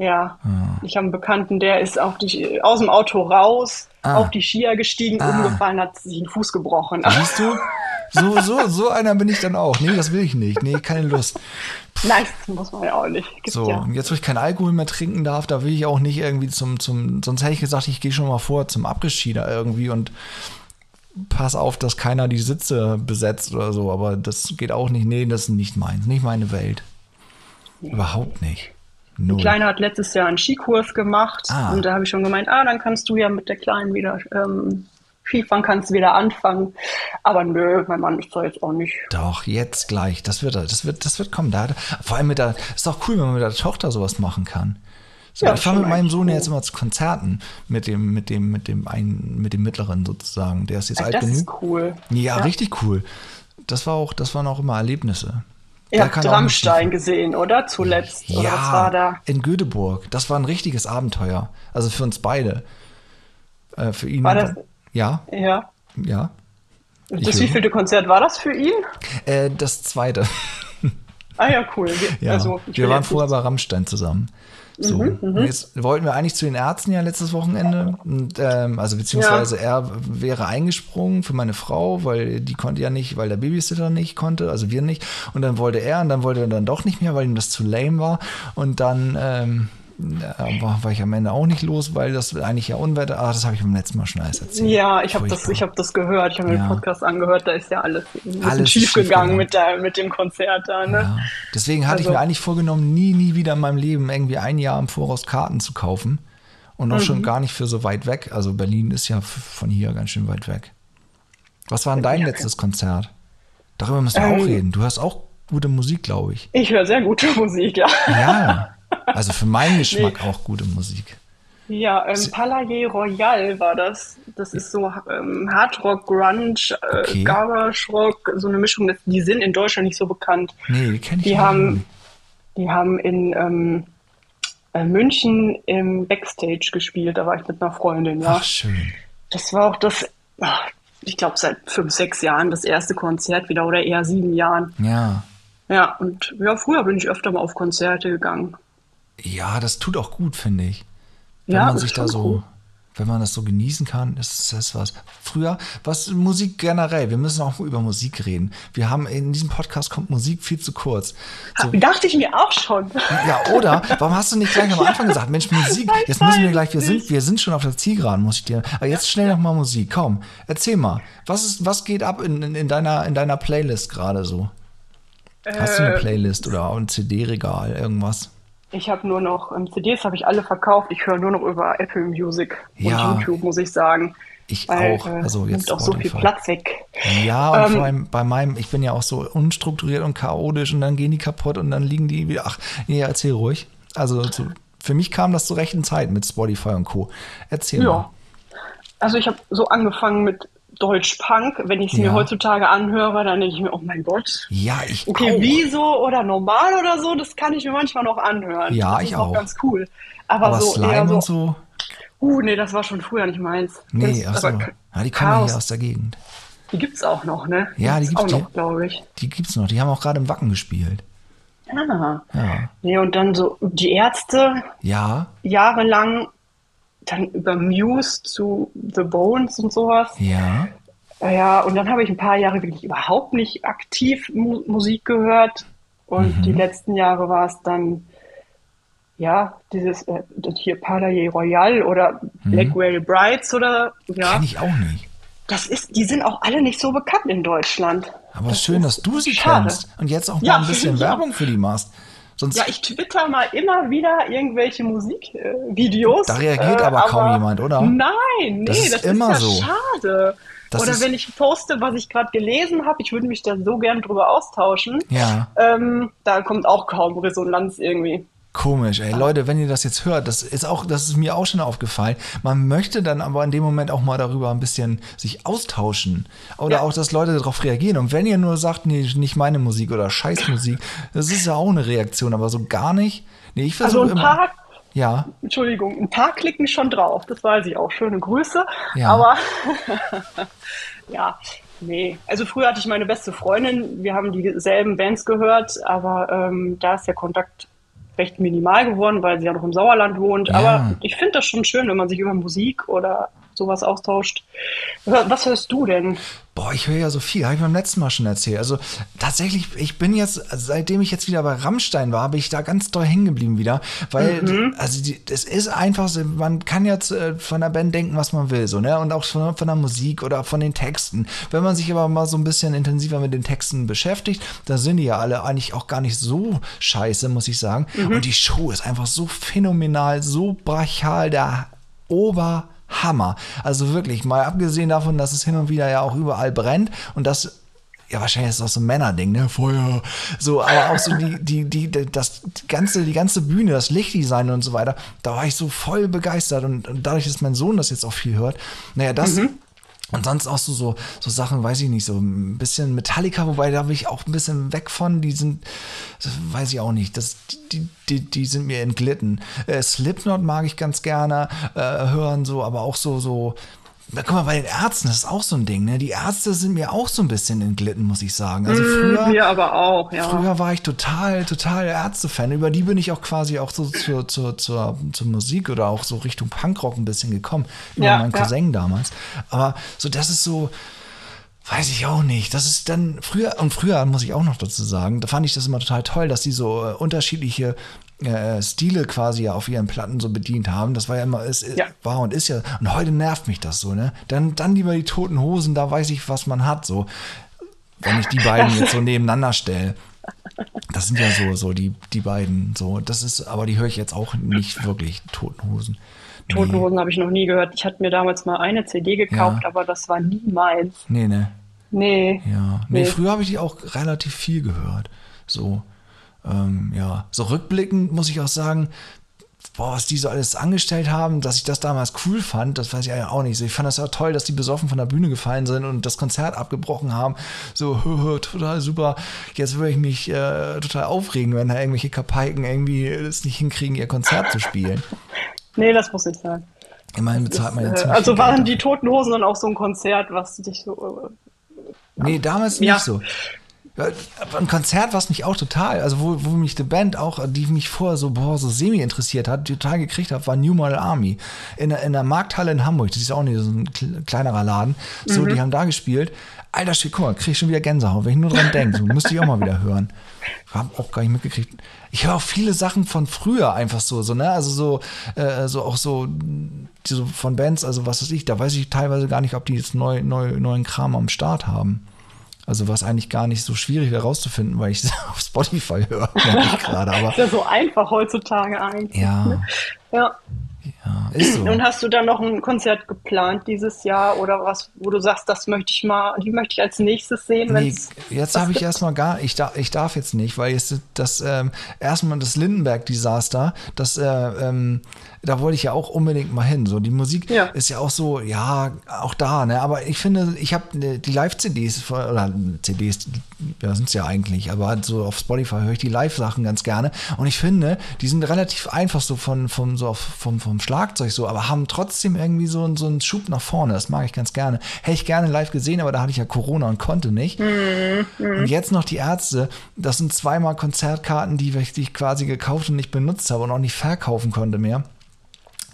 Ja, ich habe einen Bekannten, der ist auf die, aus dem Auto raus, Ah. auf die Skier gestiegen, Ah. umgefallen, hat sich den Fuß gebrochen. Siehst du? So, so, so einer bin ich dann auch. Nee, das will ich nicht. Nee, keine Lust. Nein, das muss man ja auch nicht. Gibt's So, ja. und jetzt, wo ich keinen Alkohol mehr trinken darf, da will ich auch nicht irgendwie zum, zum, sonst hätte ich gesagt, ich gehe schon mal vor zum da irgendwie und pass auf, dass keiner die Sitze besetzt oder so, aber das geht auch nicht. Nee, das ist nicht meins, nicht meine Welt. Überhaupt nicht. Die Null. Kleine hat letztes Jahr einen Skikurs gemacht Ah. und da habe ich schon gemeint, ah, dann kannst du ja mit der Kleinen wieder ähm, Skifahren, kannst wieder anfangen. Aber nö, mein Mann ist da jetzt auch nicht. Doch, jetzt gleich. Das wird, das wird, das wird kommen. Da, vor allem mit der, ist doch cool, wenn man mit der Tochter sowas machen kann. So, Ja, ich fahre mit meinem Sohn cool. jetzt immer zu Konzerten mit dem, mit dem, mit dem einen, mit dem mittleren sozusagen. Der ist jetzt Ja, alt das genug. ist cool. Ja, richtig cool. Das war auch, das waren auch immer Erlebnisse. Ihr habt Rammstein gesehen, oder? Zuletzt. Oder was war da? in Göteborg. Das war ein richtiges Abenteuer. Also für uns beide. Äh, für ihn. War das- Ja, Ja. ja. Das wievielte Konzert war das für ihn? Äh, das zweite. Ah ja, cool. Wir, Ja, also, wir waren vorher bei Rammstein zusammen. So, Mhm, und jetzt wollten wir eigentlich zu den Ärzten ja letztes Wochenende. Und, ähm, also beziehungsweise er wäre eingesprungen für meine Frau, weil die konnte ja nicht, weil der Babysitter nicht konnte, also wir nicht. Und dann wollte er und dann wollte er dann doch nicht mehr, weil ihm das zu lame war. Und dann ähm, war, war ich am Ende auch nicht los, weil das eigentlich ja Unwetter, ah, das habe ich beim letzten Mal schon alles erzählt. Ja, ich habe das, ich hab das gehört, ich habe ja. den Podcast angehört, da ist ja alles alles schief gegangen mit, mit dem Konzert da. Ne? Ja. Deswegen hatte also. ich mir eigentlich vorgenommen, nie, nie wieder in meinem Leben irgendwie ein Jahr im Voraus Karten zu kaufen. Und noch mhm. schon gar nicht für so weit weg. Also Berlin ist ja von hier ganz schön weit weg. Was war denn dein ja, letztes Konzert? Darüber müssen wir ähm, auch reden. Du hörst auch gute Musik, glaube ich. Ich höre sehr gute Musik, ja. Ja, also für meinen Geschmack nee. auch gute Musik. Ja, ähm, Palais Royal war das. Das ist so ähm, Hardrock, Grunge, äh, okay. Garage Rock, so eine Mischung. Die sind in Deutschland nicht so bekannt. Nee, die kenne ich die nicht. Haben, die haben in ähm, äh, München im Backstage gespielt. Da war ich mit einer Freundin. Ja. Ach, schön. Das war auch das, ich glaube, seit fünf, sechs Jahren das erste Konzert wieder oder eher sieben Jahren. Ja. Ja, und ja, früher bin ich öfter mal auf Konzerte gegangen. Ja, das tut auch gut, finde ich. Wenn ja, man sich da so, gut. wenn man das so genießen kann, ist das was. Früher, was Musik generell, wir müssen auch über Musik reden. Wir haben in diesem Podcast kommt Musik viel zu kurz. So, Dachte ich mir auch schon. Ja, oder? Warum hast du nicht gleich am Anfang gesagt, Mensch, Musik, jetzt müssen wir gleich, wir sind, wir sind schon auf der Zielgeraden, muss ich dir. Aber jetzt schnell noch mal Musik. Komm, erzähl mal. Was ist, was geht ab in, in, in deiner, in deiner Playlist gerade so? Hast du eine äh, Playlist oder ein CD-Regal, irgendwas? Ich habe nur noch ähm, CDs, habe ich alle verkauft. Ich höre nur noch über Apple Music ja, und YouTube, muss ich sagen. Ich weil, auch. Äh, also jetzt nimmt auch so viel Platz weg. Ja, und ähm, vor allem bei meinem, ich bin ja auch so unstrukturiert und chaotisch und dann gehen die kaputt und dann liegen die wieder. Ach, nee, erzähl ruhig. Also so, für mich kam das zur rechten Zeit mit Spotify und Co. Erzähl ja. mal. Also ich habe so angefangen mit Deutsch-Punk. Wenn ich es ja. mir heutzutage anhöre, dann denke ich mir, oh mein Gott. Ja, ich Okay, auch. wieso oder normal oder so, das kann ich mir manchmal noch anhören. Ja, das ich auch. ganz cool. Aber, Aber so Slime eher so, und so. Uh, nee, das war schon früher nicht meins. Nee, das, ach so. Ja, die kommen hier aus der Gegend. Die gibt's auch noch, ne? Ja, die, gibt's auch noch, glaube ich. Die gibt's noch. Die haben auch gerade im Wacken gespielt. Ah. Ja. Nee, und dann so die Ärzte. Ja. Jahrelang dann über Muse zu The Bones und sowas. Ja. Ja, und dann habe ich ein paar Jahre wirklich überhaupt nicht aktiv Mu Musik gehört. Und mhm. die letzten Jahre war es dann, ja, dieses äh, hier Palais Royal oder mhm. Blackwell Brides oder ja. Kenn ich auch nicht. Das ist, die sind auch alle nicht so bekannt in Deutschland. Aber das schön, dass du sie schade. kennst und jetzt auch mal ja, ein bisschen Werbung für die machst. Sonst ja, ich twitter mal immer wieder irgendwelche Musikvideos. da reagiert äh, aber, aber kaum jemand, oder? Nein, nee, das ist, das immer ist ja so. schade. Das Oder wenn ich poste, was ich gerade gelesen habe, ich würde mich da so gern drüber austauschen. Ja. Ähm, da kommt auch kaum Resonanz irgendwie. Komisch, ey. Leute, wenn ihr das jetzt hört, das ist auch, das ist mir auch schon aufgefallen. Man möchte dann aber in dem Moment auch mal darüber ein bisschen sich austauschen. Oder ja. auch, dass Leute darauf reagieren. Und wenn ihr nur sagt, nee, nicht meine Musik oder Scheißmusik, das ist ja auch eine Reaktion, aber so gar nicht. Nee, ich versuche also ein immer. Paar, ja. Entschuldigung, ein paar klicken schon drauf, das weiß ich auch. Schöne Grüße. Ja. Aber ja, nee. Also früher hatte ich meine beste Freundin, wir haben dieselben Bands gehört, aber ähm, da ist der Kontakt recht minimal geworden, weil sie ja noch im Sauerland wohnt. Ja. Aber ich finde das schon schön, wenn man sich über Musik oder sowas austauscht. Was hörst du denn? Boah, ich höre ja so viel, habe ich beim letzten Mal schon erzählt. Also tatsächlich, ich bin jetzt, seitdem ich jetzt wieder bei Rammstein war, bin ich da ganz doll hängen geblieben wieder, weil, mhm. also es ist einfach so, man kann jetzt äh, von der Band denken, was man will, so, ne, und auch von, von der Musik oder von den Texten. Wenn man sich aber mal so ein bisschen intensiver mit den Texten beschäftigt, da sind die ja alle eigentlich auch gar nicht so scheiße, muss ich sagen. Mhm. Und die Show ist einfach so phänomenal, so brachial, der Ober Hammer. Also wirklich, mal abgesehen davon, dass es hin und wieder ja auch überall brennt und das ja, wahrscheinlich ist das auch so ein Männerding, ne? Feuer. So, aber auch so die, die, die, das ganze, die ganze Bühne, das Lichtdesign und so weiter, da war ich so voll begeistert und, und dadurch, dass mein Sohn das jetzt auch viel hört, naja, das, mhm. Und sonst auch so, so, so Sachen, weiß ich nicht, so ein bisschen Metallica, wobei da bin ich auch ein bisschen weg von. Die sind, weiß ich auch nicht, das, die, die, die sind mir entglitten. Äh, Slipknot mag ich ganz gerne äh, hören, so, aber auch so, so, Guck mal, bei den Ärzten, das ist auch so ein Ding, ne? Die Ärzte sind mir auch so ein bisschen entglitten, muss ich sagen. Also mm, früher. Mir aber auch, ja. Früher war ich total, total Ärzte-Fan. Über die bin ich auch quasi auch so zur, zur, zur, zur Musik oder auch so Richtung Punkrock ein bisschen gekommen. Über ja, meinen Cousin ja. damals. Aber so, das ist so. Weiß ich auch nicht. Das ist dann früher, und früher muss ich auch noch dazu sagen, da fand ich das immer total toll, dass die so äh, unterschiedliche äh, Stile quasi auf ihren Platten so bedient haben. Das war ja immer, es ja. war und ist ja, und heute nervt mich das so, ne? Dann, dann lieber die toten Hosen, da weiß ich, was man hat, so. Wenn ich die beiden jetzt so nebeneinander stelle. Das sind ja so, so die, die beiden, so. Das ist, aber die höre ich jetzt auch nicht wirklich, Toten Hosen. Nee. Toten Hosen habe ich noch nie gehört. Ich hatte mir damals mal eine CD gekauft, ja. aber das war nie meins. Nee, ne? Nee. Ja. Nee, nee. früher habe ich die auch relativ viel gehört. So ähm, ja, so rückblickend muss ich auch sagen, boah, was die so alles angestellt haben, dass ich das damals cool fand, das weiß ich ja auch nicht. Ich fand das ja toll, dass die besoffen von der Bühne gefallen sind und das Konzert abgebrochen haben. So, total super. Jetzt würde ich mich äh, total aufregen, wenn da irgendwelche Kapaiken irgendwie es nicht hinkriegen, ihr Konzert zu spielen. Nee, das muss nicht sein. Immerhin bezahlt man ja äh, Also waren die Toten Hosen dann auch so ein Konzert, was dich so. Äh, nee, damals ja. nicht so. Ein Konzert, was mich auch total, also wo, wo mich die Band auch, die mich vorher so, boah, so semi interessiert hat, total gekriegt hat, war New Model Army. In der, in der Markthalle in Hamburg, das ist auch nicht so ein kleinerer Laden. So, mhm. die haben da gespielt. Alter Schwede, guck mal, krieg ich schon wieder Gänsehaut, wenn ich nur dran denke. So, müsste ich auch mal wieder hören. Hab auch gar nicht mitgekriegt. Ich höre auch viele Sachen von früher einfach so, so, ne? Also so, äh, so auch so, so von Bands, also was weiß ich, da weiß ich teilweise gar nicht, ob die jetzt neu, neu, neuen Kram am Start haben. Also was eigentlich gar nicht so schwierig herauszufinden, weil ich es auf Spotify höre, gerade. Aber ist ja so einfach heutzutage eigentlich. Ja. Ne? Ja. Ja, ist so. Und hast du dann noch ein Konzert geplant dieses Jahr oder was, wo du sagst, das möchte ich mal, die möchte ich als nächstes sehen? Nee, jetzt habe ich erstmal gar, ich, darf, ich darf jetzt nicht, weil jetzt das ähm, erstmal das Lindenberg-Desaster, das äh, ähm, da wollte ich ja auch unbedingt mal hin. So, die Musik ja. ist ja auch so, ja, auch da, ne? Aber ich finde, ich habe ne, die Live-CDs, oder CDs, ja, sind es ja eigentlich, aber halt so auf Spotify höre ich die Live-Sachen ganz gerne. Und ich finde, die sind relativ einfach so von, von so vom, vom Schlagzeug so, aber haben trotzdem irgendwie so, so einen Schub nach vorne. Das mag ich ganz gerne. Hätte ich gerne live gesehen, aber da hatte ich ja Corona und konnte nicht. Mhm. Und jetzt noch die Ärzte, das sind zweimal Konzertkarten, die ich quasi gekauft und nicht benutzt habe und auch nicht verkaufen konnte mehr.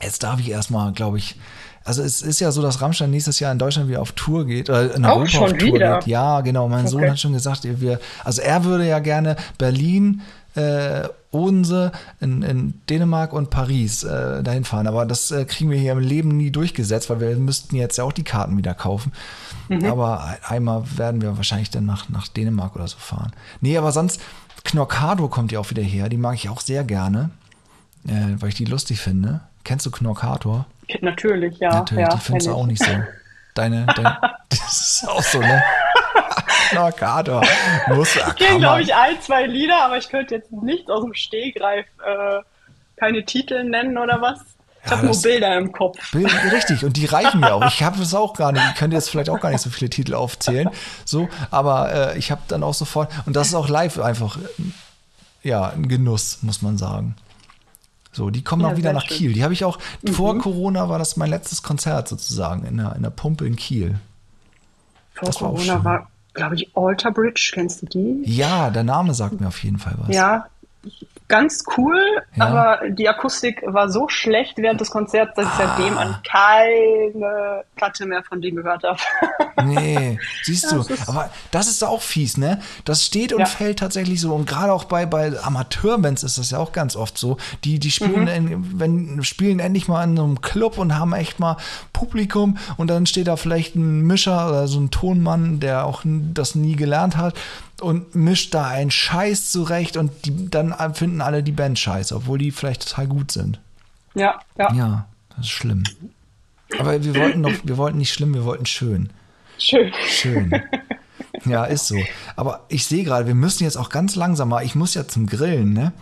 Jetzt darf ich erstmal, glaube ich, also es ist ja so, dass Rammstein nächstes Jahr in Deutschland wieder auf Tour geht, oder in Europa auf Tour wieder? geht. Ja, genau. Mein okay. Sohn hat schon gesagt, wir, also er würde ja gerne Berlin, äh, Odense, in, in Dänemark und Paris äh, dahin fahren. Aber das äh, kriegen wir hier im Leben nie durchgesetzt, weil wir müssten jetzt ja auch die Karten wieder kaufen. Mhm. Aber einmal werden wir wahrscheinlich dann nach, nach Dänemark oder so fahren. Nee, aber sonst, Knorkado kommt ja auch wieder her. Die mag ich auch sehr gerne, äh, weil ich die lustig finde. Kennst du Knorkator? Natürlich, ja. Natürlich, ja, die findest du auch nicht so. Deine, deine das ist auch so, ne? Knorkator. Muss, ich kenne, glaube ich, ein, zwei Lieder, aber ich könnte jetzt nicht aus dem Stehgreif äh, keine Titel nennen oder was. Ich ja, habe nur Bilder im Kopf. Bilder, richtig, und die reichen mir auch. Ich habe es auch gar nicht. Ich könnte jetzt vielleicht auch gar nicht so viele Titel aufzählen. So, aber äh, ich habe dann auch sofort. Und das ist auch live einfach, ja, ein Genuss, muss man sagen. So, die kommen ja, auch wieder nach schön. Kiel. Die habe ich auch, mhm. vor Corona war das mein letztes Konzert sozusagen in der, in der Pumpe in Kiel. Vor das Corona war, war glaube ich, Alter Bridge. Kennst du die? Ja, der Name sagt mir auf jeden Fall was. Ja, ganz cool, ja. aber die Akustik war so schlecht während des Konzerts, dass ich ah. seitdem an keine Platte mehr von denen gehört habe. Nee, siehst du, das aber das ist auch fies, ne? Das steht und ja. fällt tatsächlich so und gerade auch bei, bei Amateurbands ist das ja auch ganz oft so. Die, die spielen, mhm. in, wenn, spielen endlich mal in einem Club und haben echt mal Publikum und dann steht da vielleicht ein Mischer oder so ein Tonmann, der auch das nie gelernt hat und mischt da einen Scheiß zurecht und die, dann finden alle die Band scheiße, obwohl die vielleicht total gut sind. Ja, ja. Ja, das ist schlimm. Aber wir wollten noch, wir wollten nicht schlimm, wir wollten schön. Schön. Schön. Ja, ist so. Aber ich sehe gerade, wir müssen jetzt auch ganz langsam mal, ich muss ja zum Grillen, ne?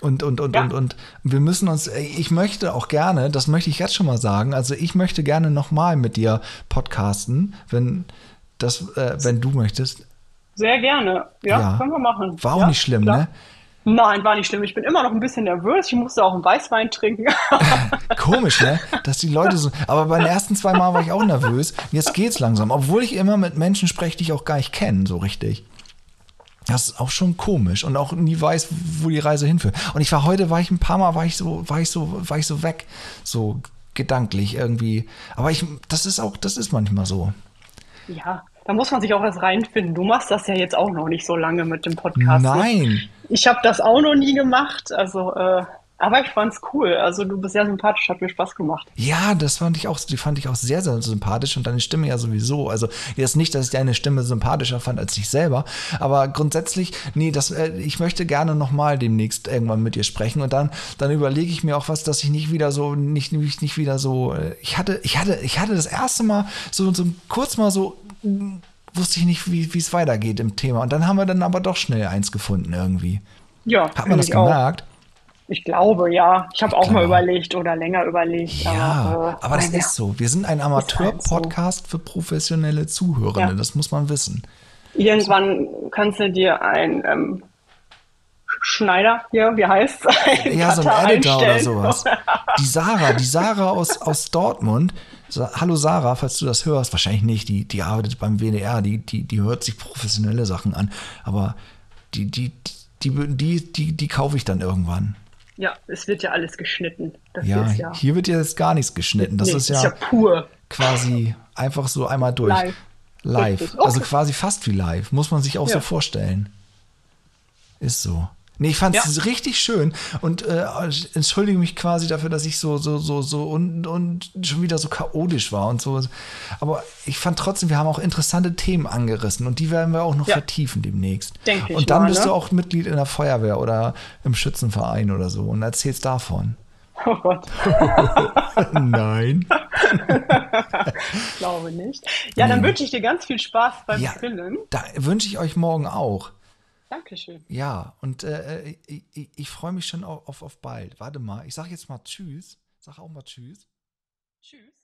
Und, und, und, ja. und, und wir müssen uns, ich möchte auch gerne, das möchte ich jetzt schon mal sagen, also ich möchte gerne nochmal mit dir podcasten, wenn das, äh, wenn du möchtest. Sehr gerne. Ja, ja. können wir machen. War auch ja, nicht schlimm, klar. ne? Nein, war nicht schlimm. Ich bin immer noch ein bisschen nervös. Ich musste auch einen Weißwein trinken. Komisch, ne? Dass die Leute so. Aber bei den ersten zwei Mal war ich auch nervös. Jetzt geht's langsam. Obwohl ich immer mit Menschen spreche, die ich auch gar nicht kenne, so richtig. Das ist auch schon komisch und auch nie weiß, wo die Reise hinführt. Und ich war heute, war ich ein paar Mal, war ich so, war ich so, war ich so weg, so gedanklich irgendwie. Aber ich, das ist auch, das ist manchmal so. Ja, Da muss man sich auch erst reinfinden. Du machst das ja jetzt auch noch nicht so lange mit dem Podcast. Ne? Nein. Ich habe das auch noch nie gemacht. Also äh, aber ich fand's cool. Also du bist sehr sympathisch, hat mir Spaß gemacht. Ja, das fand ich auch, die fand ich auch sehr, sehr sympathisch und deine Stimme ja sowieso. Also jetzt nicht, dass ich deine Stimme sympathischer fand als ich selber, aber grundsätzlich, nee, das, äh, ich möchte gerne nochmal demnächst irgendwann mit dir sprechen und dann, dann überlege ich mir auch was, dass ich nicht wieder so, nicht, nicht, nicht wieder so, äh, ich hatte, ich hatte, ich hatte das erste Mal so, so kurz mal so, wusste ich nicht, wie es weitergeht im Thema. Und dann haben wir dann aber doch schnell eins gefunden irgendwie. Ja. Hat man das gemerkt? Auch. Ich glaube, ja. Ich habe auch glaube. mal überlegt oder länger überlegt. Ja, aber, äh, aber das ist so. Wir sind ein Amateur-Podcast so. für professionelle Zuhörende. Ja. Das muss man wissen. Irgendwann kannst du dir ein ähm, Schneider hier, wie heißt es? Ja, so ein Editor oder sowas. Die Sarah, die Sarah aus, aus Dortmund. Hallo Sarah, falls du das hörst, wahrscheinlich nicht, die, die arbeitet beim WDR, die, die, die hört sich professionelle Sachen an, aber die, die, die, die, die, die kaufe ich dann irgendwann. Ja, es wird ja alles geschnitten. Das ja, ja, hier wird ja jetzt gar nichts geschnitten. Das nee, ist, ja ist, ja pur. Quasi einfach so einmal durch. Live. Live. Okay. Also quasi fast wie live. Muss man sich auch ja. so vorstellen. Ist so. Nee, ich fand es ja. richtig schön und äh, entschuldige mich quasi dafür, dass ich so, so, so, so und, und schon wieder so chaotisch war und so. Aber ich fand trotzdem, wir haben auch interessante Themen angerissen und die werden wir auch noch ja. vertiefen demnächst. Denke ich. Und dann mal, bist ne? du auch Mitglied in der Feuerwehr oder im Schützenverein oder so und erzählst davon. Oh Gott. Nein. ich glaube nicht. Ja, dann wünsche ich dir ganz viel Spaß beim ja, Grillen. Da wünsche ich euch morgen auch. Dankeschön. Ja, und äh, ich, ich, ich freue mich schon auf, auf, auf bald. Warte mal, ich sage jetzt mal Tschüss. Sag auch mal Tschüss. Tschüss.